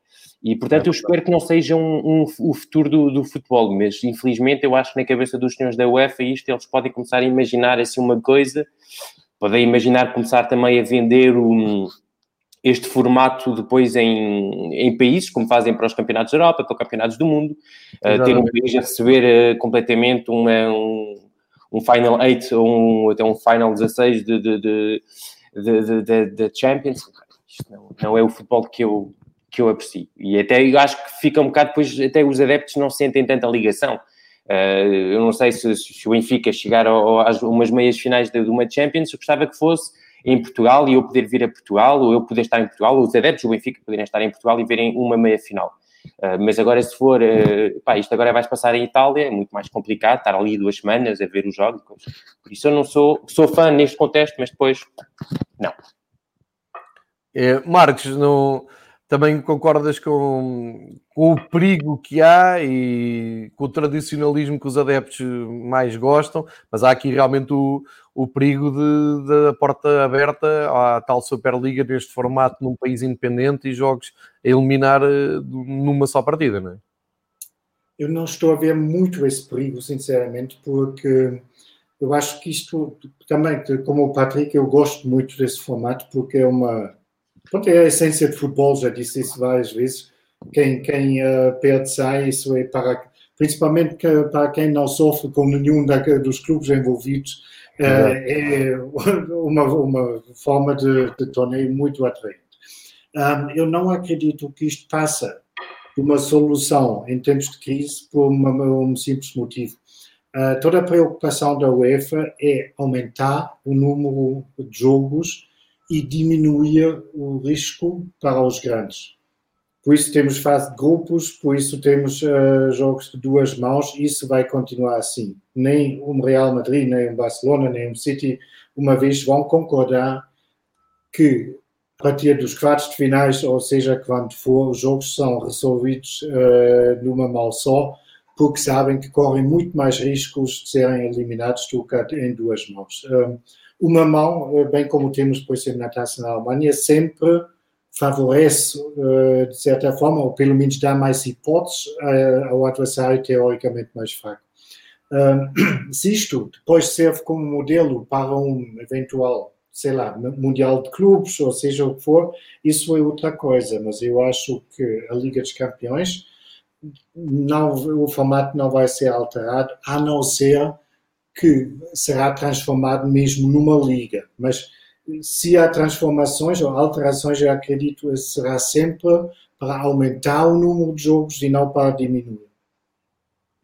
C: E, portanto, eu espero que não seja um, um, o futuro do, do, futebol, mas, infelizmente, eu acho que na cabeça dos senhores da UEFA isto, eles podem começar a imaginar assim uma coisa, podem imaginar começar também a vender um este formato depois em, em países, como fazem para os campeonatos da Europa, para os campeonatos do mundo, uh, ter um país a receber uh, completamente uma, um, um Final 8 ou um, até um Final 16 de, de, de, de, de, de Champions. Isto não, não é o futebol que eu, que eu aprecio. E até eu acho que fica um bocado depois, até os adeptos não sentem tanta ligação. Uh, eu não sei se, se o Benfica chegar ao, às umas meias finais de, de uma Champions, eu gostava que fosse em Portugal e eu poder vir a Portugal, ou eu poder estar em Portugal, ou os adeptos do Benfica poderem estar em Portugal e verem uma meia final. Uh, mas agora, se for, uh, pá, isto agora vai passar em Itália, é muito mais complicado estar ali duas semanas a ver os jogos. Por isso, eu não sou, sou fã neste contexto, mas depois, não.
A: É, Marcos, não também concordas com, com, o perigo que há e com o tradicionalismo que os adeptos mais gostam, mas há aqui realmente o, o perigo da porta aberta à tal Superliga neste formato num país independente e jogos a eliminar eh, numa só partida, não é?
B: Eu não estou a ver muito esse perigo, sinceramente, porque eu acho que isto também, como o Patrick, eu gosto muito desse formato porque é uma Pronto, é a essência de futebol, já disse isso várias vezes. Quem, quem uh, perde sai, isso é para, principalmente que, para quem não sofre com nenhum da, dos clubes envolvidos, uh, é [LAUGHS] uma, uma forma de, de torneio muito atraente. Um, eu não acredito que isto passa de uma solução em tempos de crise por uma, um simples motivo. Uh, toda a preocupação da UEFA é aumentar o número de jogos e diminuir o risco para os grandes. Por isso temos fase de grupos, por isso temos uh, jogos de duas mãos, isso vai continuar assim. Nem o Real Madrid, nem o Barcelona, nem o City, uma vez vão concordar que a partir dos quartos de finais, ou seja, quando for, os jogos são resolvidos uh, numa mão só, porque sabem que correm muito mais riscos de serem eliminados do que em duas mãos. Uh, uma mão, eh, bem como temos, por exemplo, na taça na Alemanha, sempre favorece, eh, de certa forma, ou pelo menos dá mais hipóteses eh, ao adversário teoricamente mais fraco. [CLEARS THROAT] Se isto depois serve como modelo para um eventual, sei lá, Mundial de Clubes, ou seja o que for, isso é outra coisa, mas eu acho que a Liga dos Campeões, não, o formato não vai ser alterado, a não ser que será transformado mesmo numa liga. Mas se há transformações ou alterações, eu acredito será sempre para aumentar o número de jogos e não para diminuir.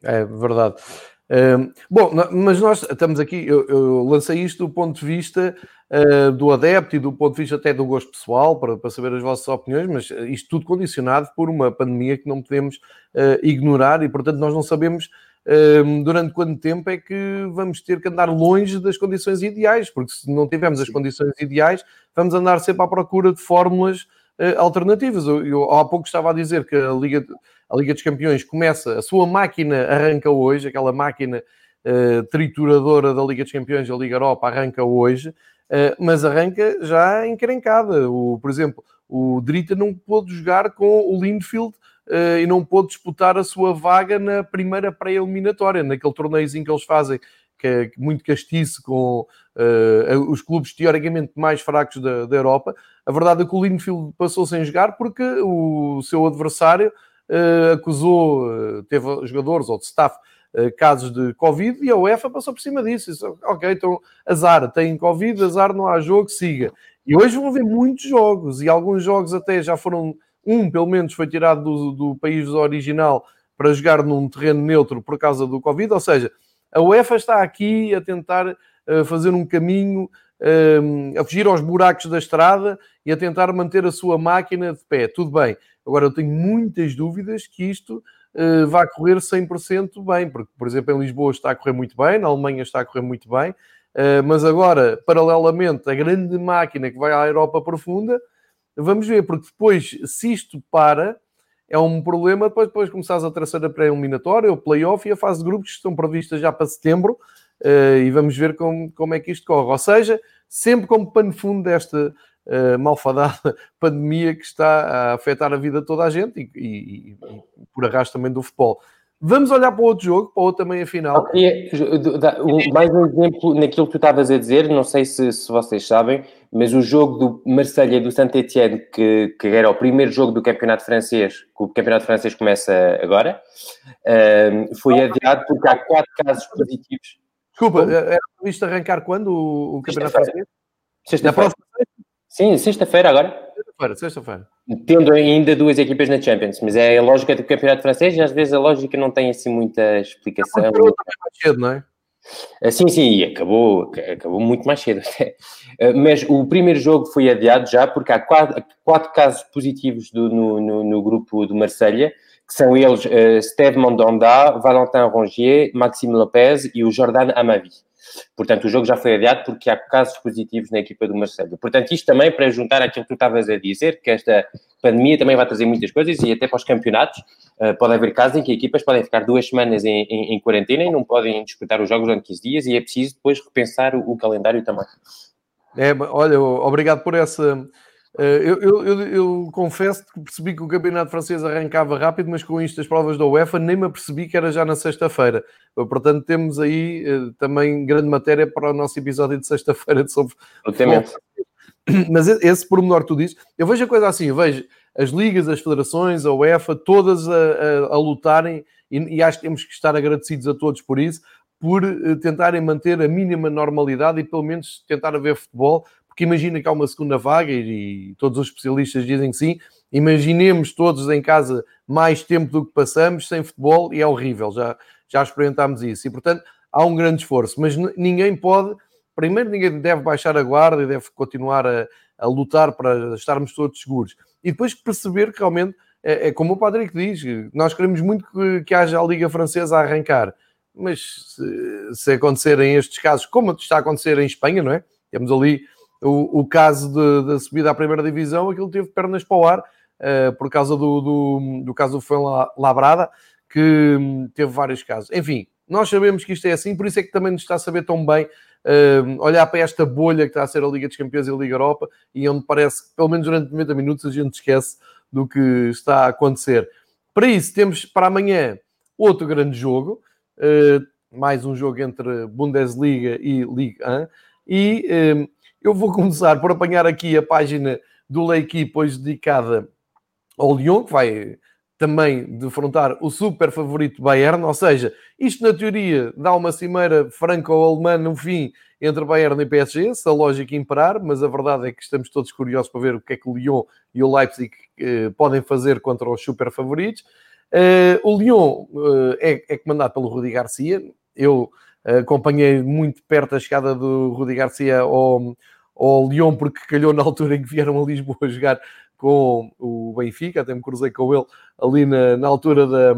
A: É verdade. Bom, mas nós estamos aqui, eu, eu, lancei isto do ponto de vista uh, do adepto e do ponto de vista até do gosto pessoal, para, para, saber as vossas opiniões, mas isto tudo condicionado por uma pandemia que não podemos uh, ignorar e, portanto, nós não sabemos durante quanto tempo é que vamos ter que andar longe das condições ideais, porque se não tivermos as condições ideais, vamos andar sempre à procura de fórmulas alternativas. Eu, eu, há pouco estava a dizer que a Liga, a Liga dos Campeões começa, a sua máquina arranca hoje, aquela máquina uh, trituradora da Liga dos Campeões, a Liga Europa, arranca hoje, uh, mas arranca já encrencada. O, por exemplo, o Drita não pôde jogar com o Linfield uh, e não pôde disputar a sua vaga na primeira pré-eliminatória, naquele torneiozinho que eles fazem, que é muito castiço com uh, os clubes teoricamente mais fracos da, da, Europa. A verdade é que o Linfield passou sem jogar porque o seu adversário uh, acusou, teve jogadores ou de staff casos de Covid e a UEFA passou por cima disso. Ok, então azar, tem Covid, azar, não há jogo, siga. E hoje vão haver muitos jogos e alguns jogos até já foram um, pelo menos, foi tirado do, do país original para jogar num terreno neutro por causa do Covid. Ou seja, a UEFA está aqui a tentar fazer um caminho, uh, a fugir aos buracos da estrada e a tentar manter a sua máquina de pé. Tudo bem. Agora, eu tenho muitas dúvidas que isto uh, vá correr 100% bem, porque, por exemplo, em Lisboa está a correr muito bem, na Alemanha está a correr muito bem, mas agora, paralelamente, a grande máquina que vai à Europa profunda Vamos ver, porque depois, se isto para, é um problema depois, depois começares a traçar a pré-eliminatória, o play-off e a fase de grupos que estão previstas já para setembro e vamos ver como, como é que isto corre. Ou seja, sempre como pano fundo desta uh, malfadada [LAUGHS] pandemia que está a afetar a vida de toda a gente e, e, e por arrasto também do futebol. Vamos olhar para outro jogo, para outro também a final.
C: mais um exemplo naquilo que tu estavas a dizer, não sei se, se vocês sabem, mas o jogo do Marselha e do Saint-Etienne, que, que era o primeiro jogo do campeonato francês, que o campeonato francês começa agora, um, foi adiado porque há quatro casos positivos.
A: Desculpa, era previsto arrancar quando o, o campeonato francês?
C: Sexta-feira. Sim, sexta-feira agora.
A: Sexta-feira, sexta-feira.
C: Tendo ainda duas equipas na Champions, mas é a lógica do campeonato francês e às vezes a lógica não tem assim muita explicação. Acabou
A: mais cedo, não é?
C: Ah, sim, sim, e acabou, acabou muito mais cedo até. Ah, mas o primeiro jogo foi adiado já porque há quatro, quatro casos positivos do, no, no, no, grupo do Marselha, que são eles uh, Steve Mondonda, Valentin Rongier, Maxime Lopez e o Jordan Amavi. Portanto, o jogo já foi adiado porque há casos positivos na equipa do Marcelo. Portanto, isto também para juntar aquilo que tu estavas a dizer, que esta pandemia também vai trazer muitas coisas e até para os campeonatos uh, pode haver casos em que equipas podem ficar duas semanas em, em, em, quarentena e não podem disputar os jogos durante 15 dias e é preciso depois repensar o, o calendário também.
A: É, olha, obrigado por essa eu, eu, eu, eu, confesso que percebi que o campeonato francês arrancava rápido, mas com isto as provas da UEFA nem me apercebi que era já na sexta-feira. Portanto, temos aí uh, também grande matéria para o nosso episódio de sexta-feira de sobre. Mas esse pormenor que tu dizes, eu vejo a coisa assim, eu vejo as ligas, as federações, a UEFA, todas a, a, a lutarem, e, e, acho que temos que estar agradecidos a todos por isso, por tentarem manter a mínima normalidade e pelo menos tentar haver futebol, porque imagina que há uma segunda vaga e, e todos os especialistas dizem que sim. Imaginemos todos em casa mais tempo do que passamos sem futebol e é horrível, já, já experimentámos isso. E portanto há um grande esforço, mas ninguém pode, primeiro, ninguém deve baixar a guarda e deve continuar a, a lutar para estarmos todos seguros. E depois perceber que realmente é, é como o Patrick diz, nós queremos muito que, que haja a Liga Francesa a arrancar, mas se, se acontecerem estes casos, como está a acontecer em Espanha, não é? Temos ali o, o caso da subida à primeira divisão, aquilo teve pernas para o ar, uh, por causa do, do, do caso do Fão Labrada, que um, teve vários casos. Enfim, nós sabemos que isto é assim, por isso é que também nos está a saber tão bem uh, olhar para esta bolha que está a ser a Liga dos Campeões e a Liga Europa, e onde parece que, pelo menos durante 90 minutos, a gente esquece do que está a acontecer. Para isso, temos para amanhã outro grande jogo, uh, mais um jogo entre Bundesliga e Liga 1, e um, eu vou começar por apanhar aqui a página do L'Equipe, hoje dedicada ao Lyon, que vai também defrontar o super favorito Bayern, ou seja, isto na teoria dá uma cimeira franco-alemã no fim entre Bayern e PSG, se a lógica imperar, mas a verdade é que estamos todos curiosos para ver o que é que o Lyon e o Leipzig eh, podem fazer contra os super favoritos. Uh, o Lyon uh, é, é, comandado pelo Rudi Garcia, eu acompanhei muito perto a chegada do Rudi Garcia ao, ao Lyon, porque calhou na altura em que vieram a Lisboa [LAUGHS] jogar com o Benfica, até me cruzei com ele ali na, na altura da,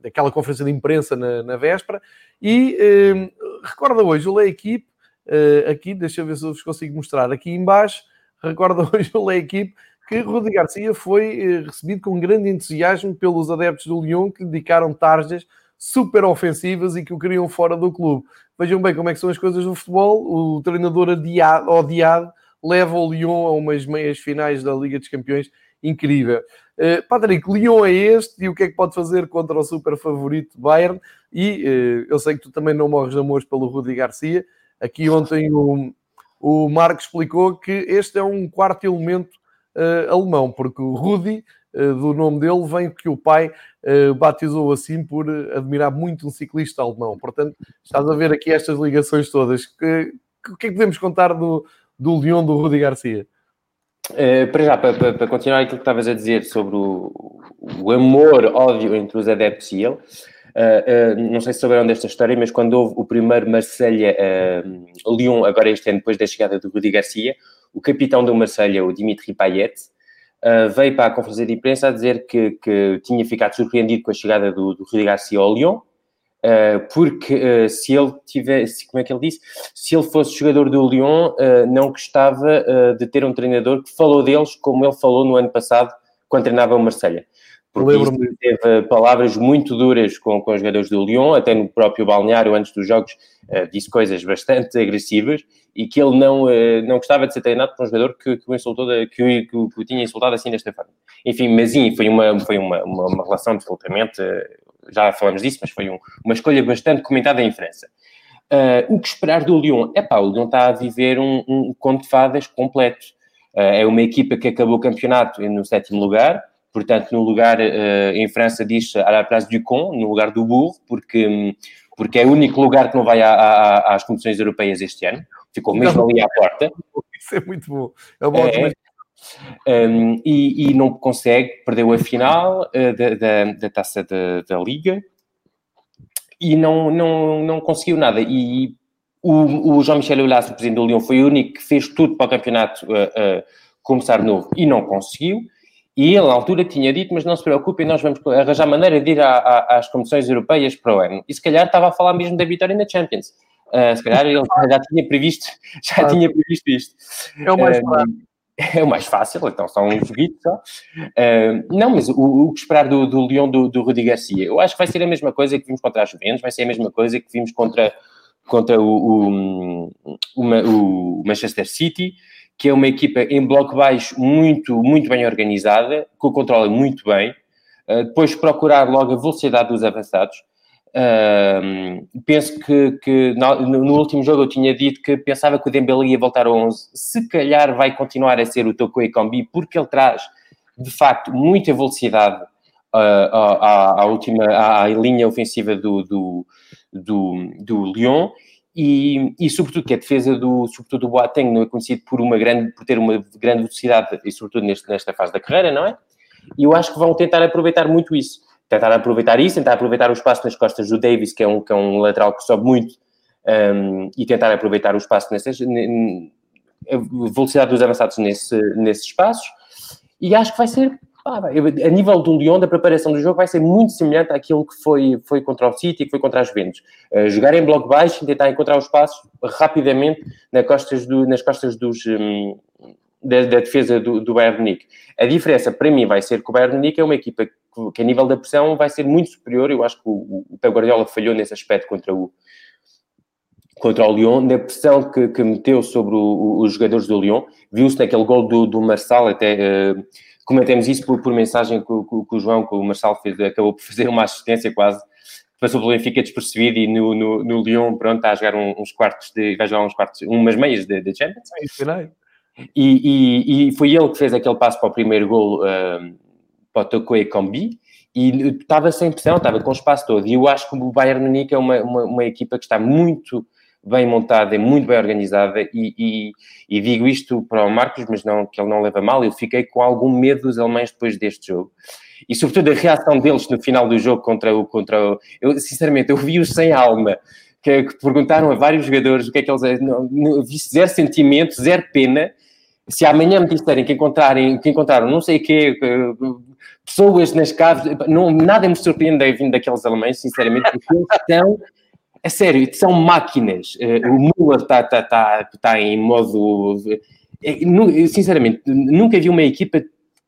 A: daquela conferência de imprensa na, na véspera, e eh, recorda hoje o Lei Equipe, eh, aqui, deixa eu ver se eu vos consigo mostrar, aqui embaixo, recorda [LAUGHS] hoje o Lei Equipe, que Rudi Garcia foi eh, recebido com grande entusiasmo pelos adeptos do Lyon, que dedicaram tarjas super ofensivas e que o queriam fora do clube. Vejam bem como é que são as coisas do futebol, o treinador adiado, odiado leva o Lyon a umas meias finais da Liga dos Campeões incrível. Uh, Patrick, Lyon é este e o que é que pode fazer contra o super favorito Bayern? E uh, eu sei que tu também não morres de amores pelo Rudi Garcia. Aqui ontem o, o Marco explicou que este é um quarto elemento uh, alemão, porque o Rudi, do nome dele, vem que o pai batizou assim por admirar muito um ciclista alemão. Portanto, estás a ver aqui estas ligações todas. O que, é que podemos contar do, do Leão do Rudi Garcia?
C: Para já, para, para, continuar aquilo que estavas a dizer sobre o, o amor, ódio entre os adeptos e ele, uh, uh, não sei se souberam desta história, mas quando houve o primeiro Marselha uh, Lyon, agora este ano, depois da chegada do Rudi Garcia, o capitão do Marselha, o Dimitri Payet, veio para a conferência de imprensa a dizer que, que tinha ficado surpreendido com a chegada do, do Rudi Garcia ao Lyon, Uh, porque uh, se ele tivesse, como é que ele disse? Se ele fosse jogador do Lyon, uh, não gostava de ter um treinador que falou deles como ele falou no ano passado, quando treinava o Marselha. Porque teve palavras muito duras com, com os jogadores do Lyon, até no próprio balneário, antes dos jogos, disse coisas bastante agressivas e que ele não, não gostava de ser treinado por um jogador que, que, o, insultou, que, o, que, o, que o tinha insultado assim desta forma. Enfim, mas sim, foi uma, foi uma, uma, uma relação absolutamente já falamos disso, mas foi um, uma escolha bastante comentada em França. Uh, o que esperar do Lyon? É pá, o Lyon está a viver um, um conto de fadas completo. Uh, é uma equipa que acabou o campeonato no sétimo lugar, portanto, no lugar, uh, em França diz à la place du con, no lugar do burro, porque, porque é o único lugar que não vai às competições europeias este ano. Ficou mesmo ali à porta. [LAUGHS]
A: Isso é muito bom. É bom é,
C: um, e, e, não consegue, perdeu a final uh, da, da, da, taça da, da, Liga e não, não, não conseguiu nada. E o, o Jean-Michel Aulas, o presidente do Lyon, foi o único que fez tudo para o campeonato uh, uh, começar novo e não conseguiu. E ele, na altura, tinha dito: Mas não se preocupem, nós vamos arranjar maneira de ir às competições europeias para o ano. E se calhar estava a falar mesmo da vitória na Champions. Uh, se calhar ele já tinha previsto, [LAUGHS] já tinha previsto isto.
A: É o mais um, [LAUGHS]
C: é o mais fácil, então só um joguito só. Uh, não, mas o, o, que esperar do, do Leão do, do Rudi Garcia? Eu acho que vai ser a mesma coisa que vimos contra a Juventus, vai ser a mesma coisa que vimos contra, contra o, o, o, Manchester City, que é uma equipa em bloco baixo muito, muito bem organizada, que o controla muito bem. Uh, depois procurar logo a velocidade dos avançados. Uh, penso que, que no, último jogo eu tinha dito que pensava que o Dembele ia voltar ao 11. Se calhar vai continuar a ser o Toko Ekambi, porque ele traz, de facto, muita velocidade uh, à, à, última, à, à, linha ofensiva do, do, do, do Lyon. E, e, sobretudo que a defesa do, sobretudo do Boateng não é conhecido por uma grande, por ter uma grande velocidade e sobretudo neste, nesta fase da carreira, não é? E eu acho que vão tentar aproveitar muito isso tentar aproveitar isso, tentar aproveitar o espaço nas costas do Davis, que é um, que é um lateral que sobe muito, um, e tentar aproveitar o espaço nessas, a velocidade dos avançados nesse, nesses espaços. E acho que vai ser, ah, a nível do Lyon, da preparação do jogo, vai ser muito semelhante àquilo que foi, foi contra o City e que foi contra as Juventus. Uh, jogar em bloco baixo e tentar encontrar o espaço rapidamente nas costas, do, nas costas dos, um, da, da, defesa do, do Bayern Munique. A diferença, para mim, vai ser que o Bayern Munique é uma equipa que, que a nível da pressão vai ser muito superior. Eu acho que o, o Guardiola falhou nesse aspecto contra o, contra o Lyon, na pressão que, que meteu sobre o, os jogadores do Lyon. Viu-se naquele gol do, do Marçal, até uh, comentemos isso por, por mensagem com, com, com, o João, que o Marçal fez, acabou por fazer uma assistência quase, passou pelo Benfica despercebido e no, no, no Lyon, pronto, está a jogar uns quartos de, vai jogar uns quartos, umas meias de, de Champions. É e, e, e, foi ele que fez aquele passo para o primeiro gol uh, para o Tokyo Combi e estava sem pressão, estava com o espaço todo. E eu acho que o Bayern Munique é uma, uma, uma equipa que está muito bem montada, muito bem organizada e, e, e, digo isto para o Marcos, mas não que ele não leva mal, eu fiquei com algum medo dos alemães depois deste jogo. E sobretudo a reação deles no final do jogo contra o... Contra o eu, sinceramente, eu vi-os sem alma que, que perguntaram a vários jogadores o que é que eles... Não, não, zero sentimento, zero pena. Se amanhã me disserem que, encontrarem, que encontraram não sei o quê, pessoas nas caves, não, nada me surpreende vindo daqueles alemães, sinceramente, porque eles estão... É sério, são máquinas. O Müller está tá, tá, tá em modo... Sinceramente, nunca vi uma equipa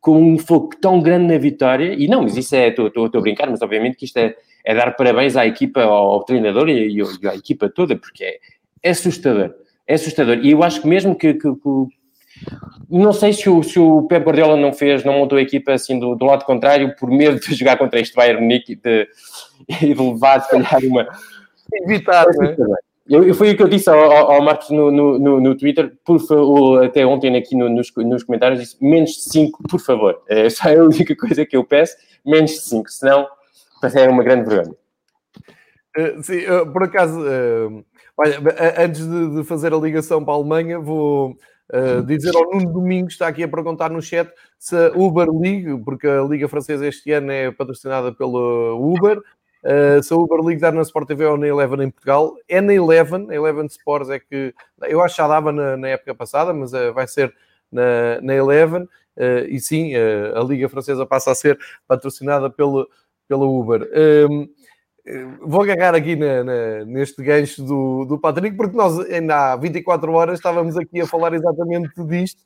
C: com um foco tão grande na vitória, e não, mas isso é, estou a brincar, mas obviamente que isto é, é dar parabéns à equipa, ao, ao treinador e, e, à equipa toda, porque é, é, assustador, é assustador, e eu acho que mesmo que, que, que não sei se o, se o Pep Guardiola não fez, não montou a equipa assim do, do lado contrário, por medo de [LAUGHS] jogar contra este Bayern Munique e de, de levar, se calhar, uma...
A: Evitar, não é?
C: Eu, foi o que eu disse ao, ao Marcos no, no, no, Twitter, por favor, até ontem aqui no, nos, nos comentários, disse menos de 5, por favor. É, [LAUGHS] essa é a única coisa que eu peço, menos de 5, senão é uma grande vergonha.
A: Uh, sim, uh, por acaso, uh, olha, antes de, de, fazer a ligação para a Alemanha, vou dizer ao Nuno Domingos, está aqui a perguntar no chat, se a Uber League, porque a Liga Francesa este ano é patrocinada pela Uber, Uh, se a Uber League dar na Sport TV ou na Eleven em Portugal, é na Eleven, a Eleven Sports é que eu acho que já dava na, na época passada, mas uh, vai ser na, na Eleven, uh, e sim, a Liga Francesa passa a ser patrocinada pelo, pela Uber. Ehm, vou agarrar aqui na, na, neste gancho do, do Patrick, porque nós ainda há 24 horas estávamos aqui a falar exatamente disto,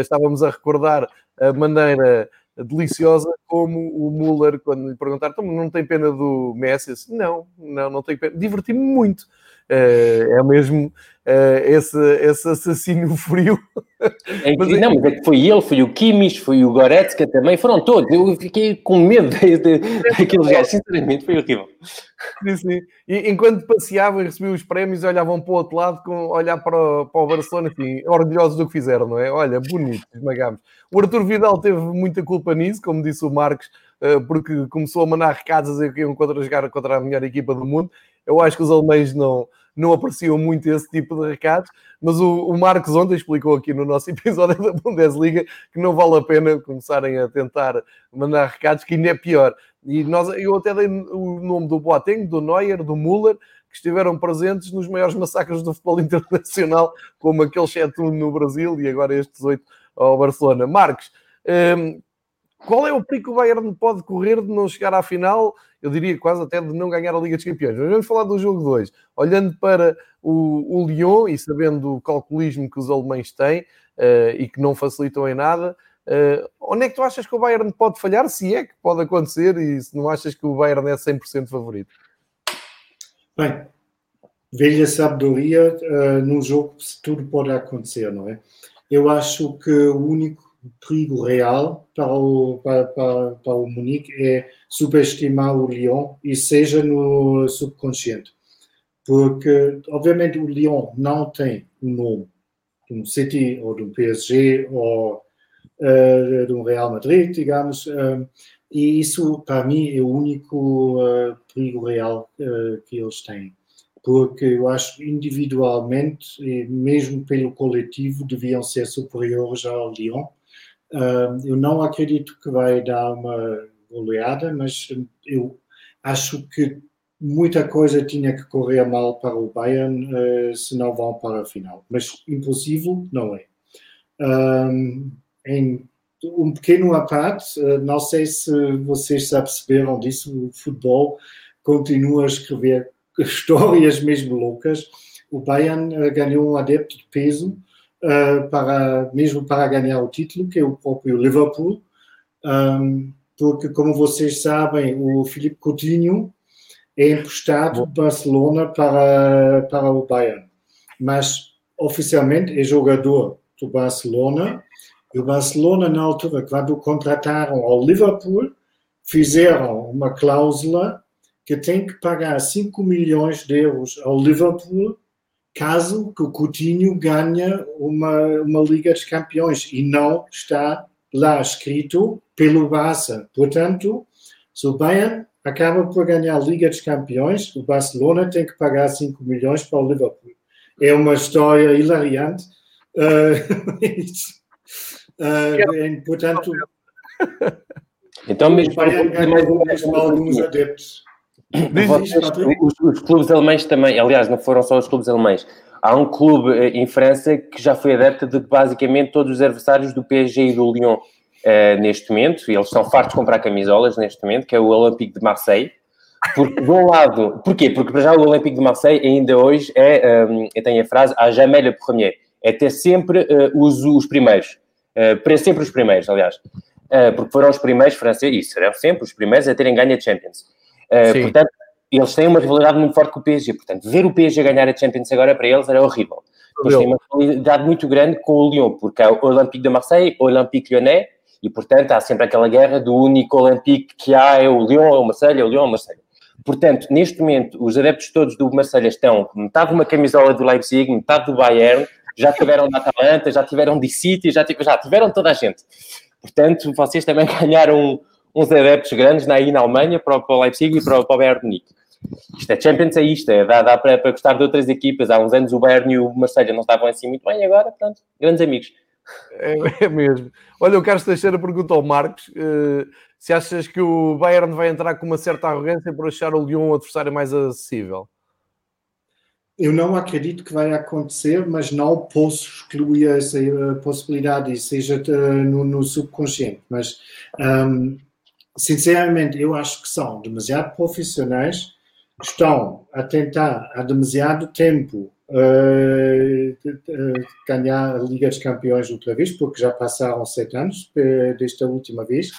A: estávamos a recordar a maneira deliciosa como o Muller, quando lhe perguntaram, então, não tem pena do Messi? Disse, não, não, não tenho pena. Diverti-me muito. Eh, é mesmo uh, esse, esse assassino [LAUGHS] frio.
C: É, mas, não, mas é que foi ele, foi o Kimmich, foi o Goretzka também, foram todos. Eu fiquei com medo daqueles gajos, sinceramente, foi horrível.
A: Sim, sim. E enquanto passeavam e recebiam os prémios, olhavam para o outro lado, com olhar para o, para o Barcelona, assim, orgulhosos do que fizeram, não é? Olha, bonito, esmagámos. O Arthur Vidal teve muita culpa nisso, como disse o Marcos, eh, porque começou a mandar recados a dizer que iam contra jogar contra a melhor equipa do mundo. Eu acho que os alemães não, não apreciam muito esse tipo de recados, mas o, o Marcos ontem explicou aqui no nosso [LAUGHS] episódio da Bundesliga que não vale a pena começarem a tentar mandar recados, que ainda é pior. E nós, eu até dei o nome do Boateng, do Neuer, do Müller, que estiveram presentes nos maiores massacres do futebol [LAUGHS] internacional, como aquele 7-1 no Brasil e agora estes 8 ao Barcelona. Marcos, hum, qual é o perigo que o Bayern pode correr de não chegar à final? Eu diria quase até de não ganhar a Liga dos Campeões. Mas vamos falar do jogo 2. Olhando para o, o Lyon e sabendo o calculismo que os alemães têm uh, e que não facilitam em nada, uh, onde é que tu achas que o Bayern pode falhar? Se é que pode acontecer e se não achas que o Bayern é 100% favorito?
B: Bem, velha sabedoria, uh, num jogo tudo pode acontecer, não é? Eu acho que o único perigo real para o, para, para, para o Munique é subestimar o Lyon e seja no subconsciente. Porque, obviamente, o Lyon não tem o nome de um City ou de um PSG ou uh, de um Real Madrid, digamos, uh, e isso, para mim, é o único uh, perigo real que eles têm porque eu acho individualmente, e mesmo pelo coletivo, deviam ser superiores ao Lyon. Eu não acredito que vai dar uma goleada, mas eu acho que muita coisa tinha que correr mal para o Bayern uh, se não vão para a final. Mas impossível não é. Em um pequeno aparte, uh, não sei se vocês se aperceberam disso, o futebol continua a escrever [LAUGHS] histórias mesmo loucas. O Bayern uh, ganhou um adepto de peso uh, para, mesmo para ganhar o título, que é o próprio Liverpool, um, porque, como vocês sabem, o Filipe Coutinho é emprestado do Barcelona para, para o Bayern, mas oficialmente é jogador do Barcelona. E o Barcelona, na altura, quando contrataram ao Liverpool, fizeram uma cláusula que tem que pagar 5 milhões de euros ao Liverpool caso que o Coutinho ganhe uma, uma Liga dos Campeões e não está lá escrito pelo Barça. Portanto, se o Bayern acaba por ganhar a Liga dos Campeões, o Barcelona tem que pagar 5 milhões para o Liverpool. É uma história hilariante. [LAUGHS] Uh, uh, portanto, [LAUGHS]
C: então, mesmo,
B: Bayern ganha mesmo alguns adeptos.
C: Vocês, os, os, clubes alemães também, aliás, não foram só os clubes alemães. Há um clube eh, em França que já foi adepto de basicamente todos os adversários do PSG e do Lyon uh, neste momento, e eles estão fartos de comprar camisolas neste momento, que é o Olympique de Marseille. Porque, de um lado, porquê? Porque para já o Olympique de Marseille ainda hoje é, um, eu tenho a frase, a jamais le premier, é ter sempre uh, os, os primeiros, uh, para sempre os primeiros, aliás, uh, porque foram os primeiros franceses, e serão sempre os primeiros a terem ganho a Champions. Portanto, eles têm uma rivalidade muito forte com o PSG, portanto, ver o PSG ganhar a Champions agora para eles era horrível. Eles têm uma rivalidade muito grande com o Lyon, porque há o Olympique de Marseille, o Olympique Lyonnais, e portanto há sempre aquela guerra do único Olympique que há, é o Lyon, é o Marseille, é o Lyon, é o Marseille. Portanto, neste momento, os adeptos todos do Marseille estão metade de uma camisola do Leipzig, metade do Bayern, já tiveram da Atalanta, já tiveram de City, já, já tiveram toda a gente. Portanto, vocês também [LAUGHS] ganharam uns adeptos grandes aí na Alemanha para o, Leipzig e para o, para o Bayern de Munique. Isto é Champions, é isto, é, dá, dá para, para gostar de outras equipas. Há uns anos o Bayern e o Marseille não estavam assim muito bem, agora, pronto, grandes amigos.
A: É, é mesmo. Olha, o Carlos Teixeira pergunta ao Marcos uh, se achas que o Bayern vai entrar com uma certa arrogância por achar o Lyon um adversário mais acessível.
B: Eu não acredito que vai acontecer, mas não posso excluir essa eh, possibilidade, seja eh, no, no subconsciente. Mas, um, sinceramente, eu acho que são demasiado profissionais, estão a tentar há demasiado tempo uh, ganhar a Liga dos Campeões outra vez, porque já passaram sete anos desta última vez.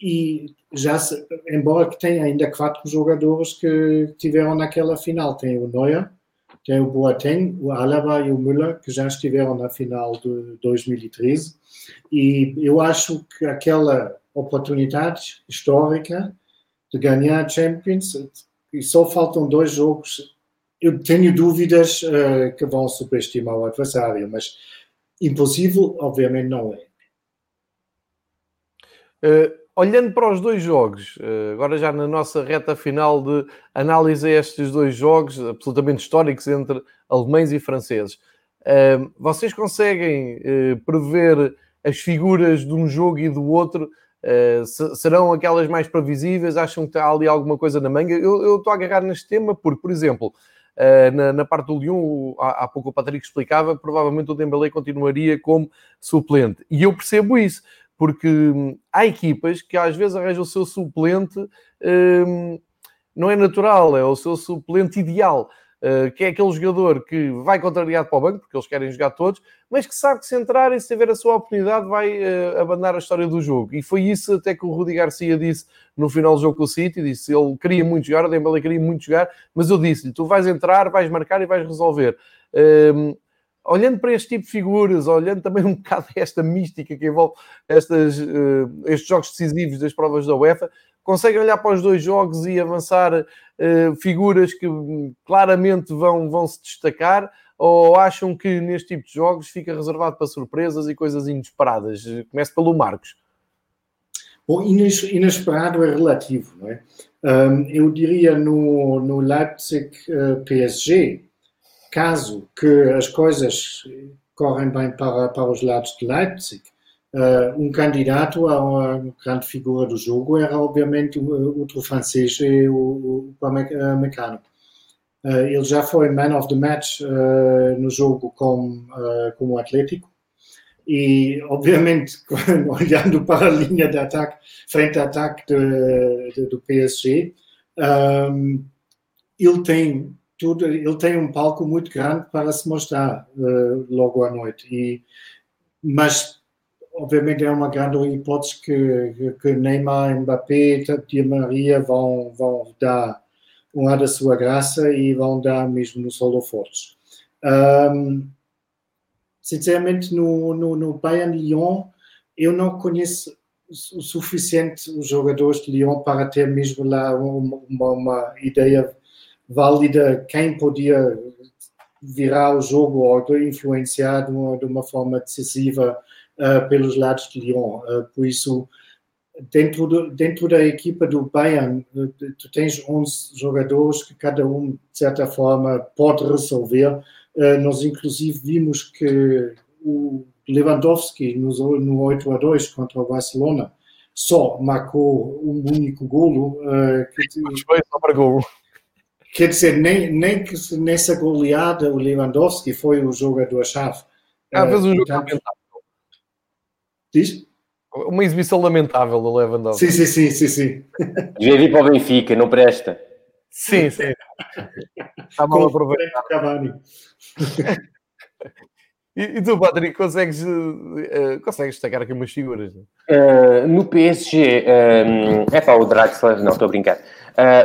B: E já se, embora que tenha ainda quatro jogadores que tiveram naquela final, tem o Neuer, tem o Boateng, o Alaba e o Müller, que já estiveram na final de 2013, e eu acho que aquela oportunidade histórica de ganhar Champions, e só faltam dois jogos, eu tenho dúvidas uh, que vão subestimar o adversário, mas impossível, obviamente, não é.
A: Uh olhando para os dois jogos, eh, agora já na nossa reta final de análise a estes dois jogos absolutamente históricos entre alemães e franceses, vocês conseguem prever as figuras de um jogo e do outro? Serão aquelas mais previsíveis? Acham que há ali alguma coisa na manga? Eu, estou a agarrar neste tema porque, por exemplo, na, na, parte do Lyon, há, há, pouco o Patrick explicava, provavelmente o Dembélé continuaria como suplente. E eu percebo isso porque hum, há equipas que às vezes arranjam o seu suplente, hum, não é natural, é o seu suplente ideal, uh, que é aquele jogador que vai contrariado para o banco, porque eles querem jogar todos, mas que sabe que se entrar e se tiver a sua oportunidade vai uh, abandonar a história do jogo. E foi isso até que o Rudi Garcia disse no final do jogo com o City, disse ele queria muito jogar, o Dembélé queria muito jogar, mas eu disse-lhe, tu vais entrar, vais marcar e vais resolver. Um, olhando para este tipo de figuras, olhando também um [LAUGHS] bocado esta mística que envolve estas, uh, estes jogos decisivos das provas da UEFA, conseguem olhar para os dois jogos e avançar uh, figuras que claramente vão, vão se destacar ou acham que neste tipo de jogos fica reservado para surpresas e coisas inesperadas? Começo pelo Marcos.
B: Bom, inesperado é relativo, não é? Um, eu diria no, no Leipzig uh, PSG, caso que as coisas correm bem para, para os lados de Leipzig, uh, um candidato a uma grande figura do jogo era, obviamente, o outro francês, o, o Upamecano. Uh, ele já foi man of the match uh, no jogo com, com o Atlético e, obviamente, [LAUGHS] olhando para a linha de ataque, frente a ataque de, de, do PSG, um, ele tem tudo, ele tem um palco muito grande para se mostrar logo à noite. E, mas, obviamente, é uma grande hipótese que, que Neymar, Mbappé, Di Maria vão, vão dar ar da sua graça e vão dar mesmo no solo fortes. Um, sinceramente, no, no, no Bayern Lyon, eu não conheço o suficiente os jogadores de Lyon para ter mesmo lá uma, uma, uma ideia válida quem podia virar o jogo ou influenciar de uma, de uma forma decisiva pelos lados de Lyon. Uh, por isso, dentro, do, dentro da equipa do Bayern, uh, tu tens 11 jogadores que cada um, de certa forma, pode resolver. nós, inclusive, vimos que o Lewandowski, no, no 8 a 2 contra o Barcelona, só marcou um único golo. Que,
A: foi só para golo.
B: Quer dizer, nem, nem que nessa goleada o Lewandowski foi o jogador-chave.
A: Ah, fez um jogo lamentável.
B: Diz?
A: Uma exibição lamentável do Lewandowski.
B: Sim, sim, sim, sim, sim.
C: Devia vir para o Benfica, não presta.
A: Sim, sim. Está mal aproveitado.
B: Cavani. [LAUGHS]
A: E, e tu, Patrick, consegues, uh, consegues destacar aqui umas figuras?
C: Uh, no PSG, um, é para o Draxler, não, estou a brincar.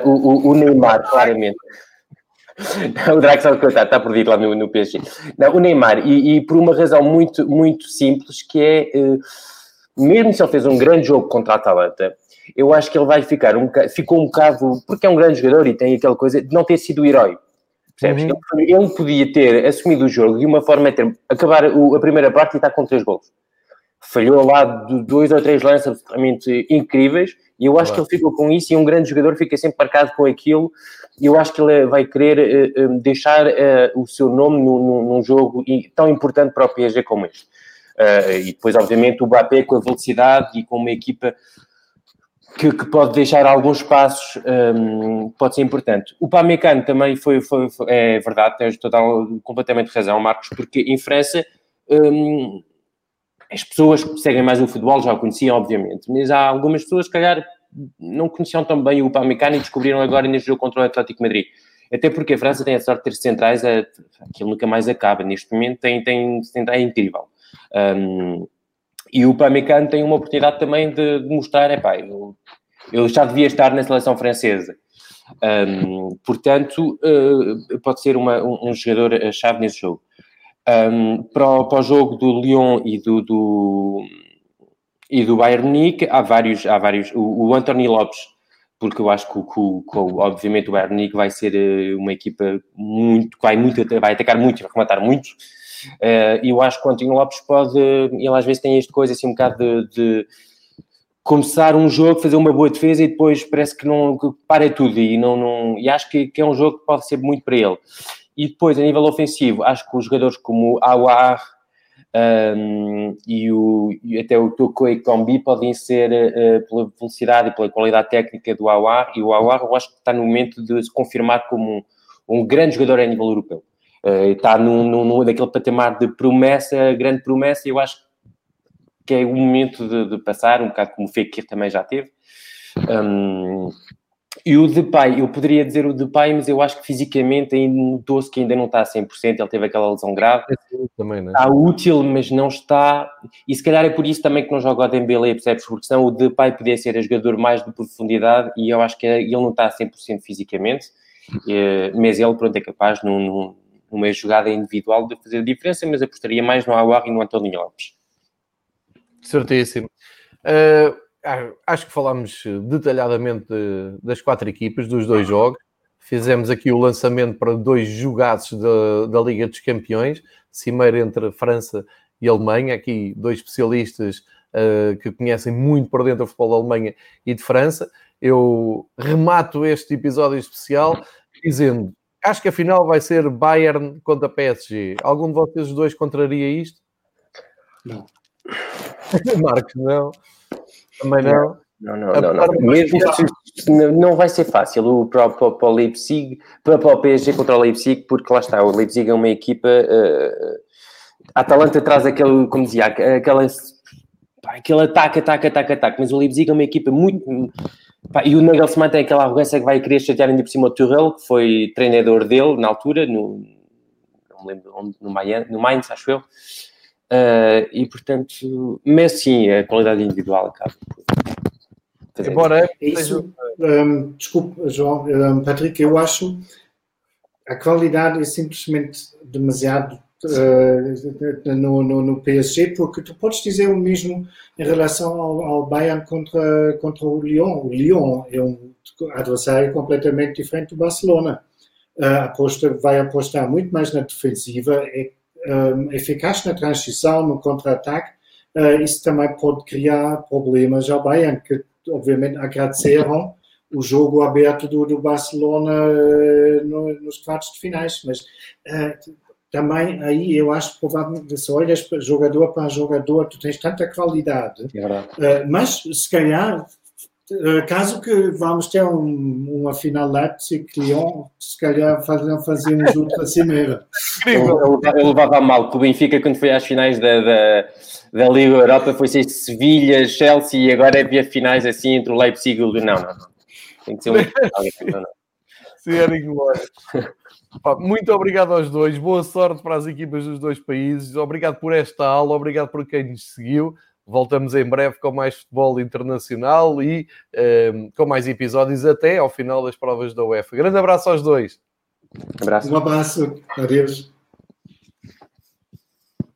C: Uh, o, o, Neymar, claramente. [LAUGHS] o Draxler, coitado, está perdido lá no, no PSG. Não, o Neymar, e, e, por uma razão muito, muito simples, que é, uh, mesmo se ele fez um grande jogo contra a Atalanta, eu acho que ele vai ficar um ficou um bocado, porque é um grande jogador e tem aquela coisa de não ter sido o herói. Percebes? Uhum. Ele, ele, podia ter assumido o jogo de uma forma ter, acabar o, a primeira parte e estar com três gols. Falhou lá de dois ou três lances absolutamente incríveis e eu acho claro. que ele ficou com isso e um grande jogador fica sempre marcado com aquilo eu acho que ele vai querer uh, deixar uh, o seu nome num, num jogo tão importante para o PSG como este. E depois, obviamente, o Mbappé com a velocidade e com uma equipa que, que, pode deixar alguns passos, um, pode ser importante. O Pamecano também foi, foi, foi, é verdade, tens total, completamente razão, Marcos, porque em França um, as pessoas que seguem mais o futebol já o conheciam, obviamente, mas há algumas pessoas que, calhar, não conheciam tão bem o Pamecano e descobriram agora neste jogo contra o Atlético Madrid. Até porque a França tem a sorte de ter centrais, é, aquilo nunca mais acaba. Neste momento tem, tem, tem é incrível. Um, e o Pamecano tem uma oportunidade também de, de mostrar, é eu, eu, já devia estar na seleção francesa. Um, portanto, uh, pode ser uma, um, um jogador-chave nesse jogo. Um, para, o, para, o, jogo do Lyon e do, do, e do Bayern Munique, há vários, há vários o, o Anthony Lopes, porque eu acho que, que, que obviamente o Bayern Munique vai ser eh, uma equipa muito, vai, muito, vai atacar muito, vai rematar muito, Uh, e eu acho que o António Lopes pode, ele às vezes tem esta coisa assim um bocado de, de começar um jogo, fazer uma boa defesa e depois parece que não que para tudo e não, não e acho que, que, é um jogo que pode ser muito para ele. E depois, a nível ofensivo, acho que os jogadores como Awar um, e, o, e até o Toko e Combi podem ser uh, pela velocidade e pela qualidade técnica do Awar e o Awar eu acho que está no momento de se confirmar como um, um grande jogador a nível europeu. Uh, está num, num, num, daquele patamar de promessa, grande promessa, e eu acho que é o momento de, de passar, um bocado como o Fekir também já teve. Um, e o Depay, eu poderia dizer o Depay, mas eu acho que fisicamente ainda notou-se que ainda não está a 100%, ele teve aquela lesão grave. É também, né? Está útil, mas não está... E se calhar é por isso também que não joga o Dembélé, percebes? Porque senão o Depay podia ser a jogador mais de profundidade e eu acho que ele não está a 100% fisicamente, eh, mas ele, pronto, é capaz, num, numa jogada individual de fazer a diferença, mas apostaria mais no Aguar e no António Lopes.
A: Certíssimo. Uh, acho que falámos detalhadamente das quatro equipas, dos dois jogos. Fizemos aqui o lançamento para dois jogados da, da Liga dos Campeões, cimeira entre França e Alemanha. Aqui dois especialistas uh, que conhecem muito por dentro do futebol da Alemanha e de França. Eu remato este episódio especial dizendo acho que a final vai ser Bayern contra PSG. Algum de vocês dois contraria isto?
B: Não. [LAUGHS]
A: Marcos, não. Também não.
C: Não, não, não, não. Mesmo não vai ser fácil o, para, para, o Leipzig, para, para o PSG contra o Leipzig, porque lá está, o Leipzig é uma equipa. A Atalanta traz aquele, como dizia, aquela, aquele ataque, ataque, ataque, ataque, mas o Leipzig é uma equipa muito Pá, e o Nagelsmann tem aquela arrogância que vai querer chatear ainda por cima o Tuchel, que foi treinador dele na altura, no, não me lembro onde, no, Mainz, no Mainz, acho eu. Uh, e portanto, mas sim, a qualidade individual acaba
B: por. Embora é isso, um, desculpe, João, um, Patrick, eu acho a qualidade é simplesmente demasiado uh, no, no, no, PSG, porque tu podes dizer o mesmo em relação ao, ao, Bayern contra, contra o Lyon. O Lyon é um adversário completamente diferente do Barcelona. Uh, aposta, vai apostar muito mais na defensiva, é eficaz na transição, no contra-ataque. Uh, isso também pode criar problemas ao Bayern, que obviamente agradeceram o jogo aberto do, do Barcelona uh, no, nos quartos de finais, mas uh, também aí eu acho provavelmente se olhas jogador para jogador, tu tens tanta qualidade,
C: é
B: mas se calhar caso que vamos ter um, uma final Leipzig-Lyon, se calhar fazíamos outra cimeira.
C: Eu, eu, eu, levava mal que o Benfica, quando foi às finais da, da, da Liga Europa, foi ser Sevilha, Chelsea e agora é via finais assim entre o Leipzig e o. Não, não, não. Tem que ser um.
A: Senhor Glória. [LAUGHS] Muito obrigado aos dois, boa sorte para as equipas dos dois países, obrigado por esta aula, obrigado por quem nos seguiu. Voltamos em breve com mais futebol internacional e um, ehm, com mais episódios até ao final das provas da UEFA. Grande abraço aos dois.
C: Um abraço.
B: Um abraço. Adeus.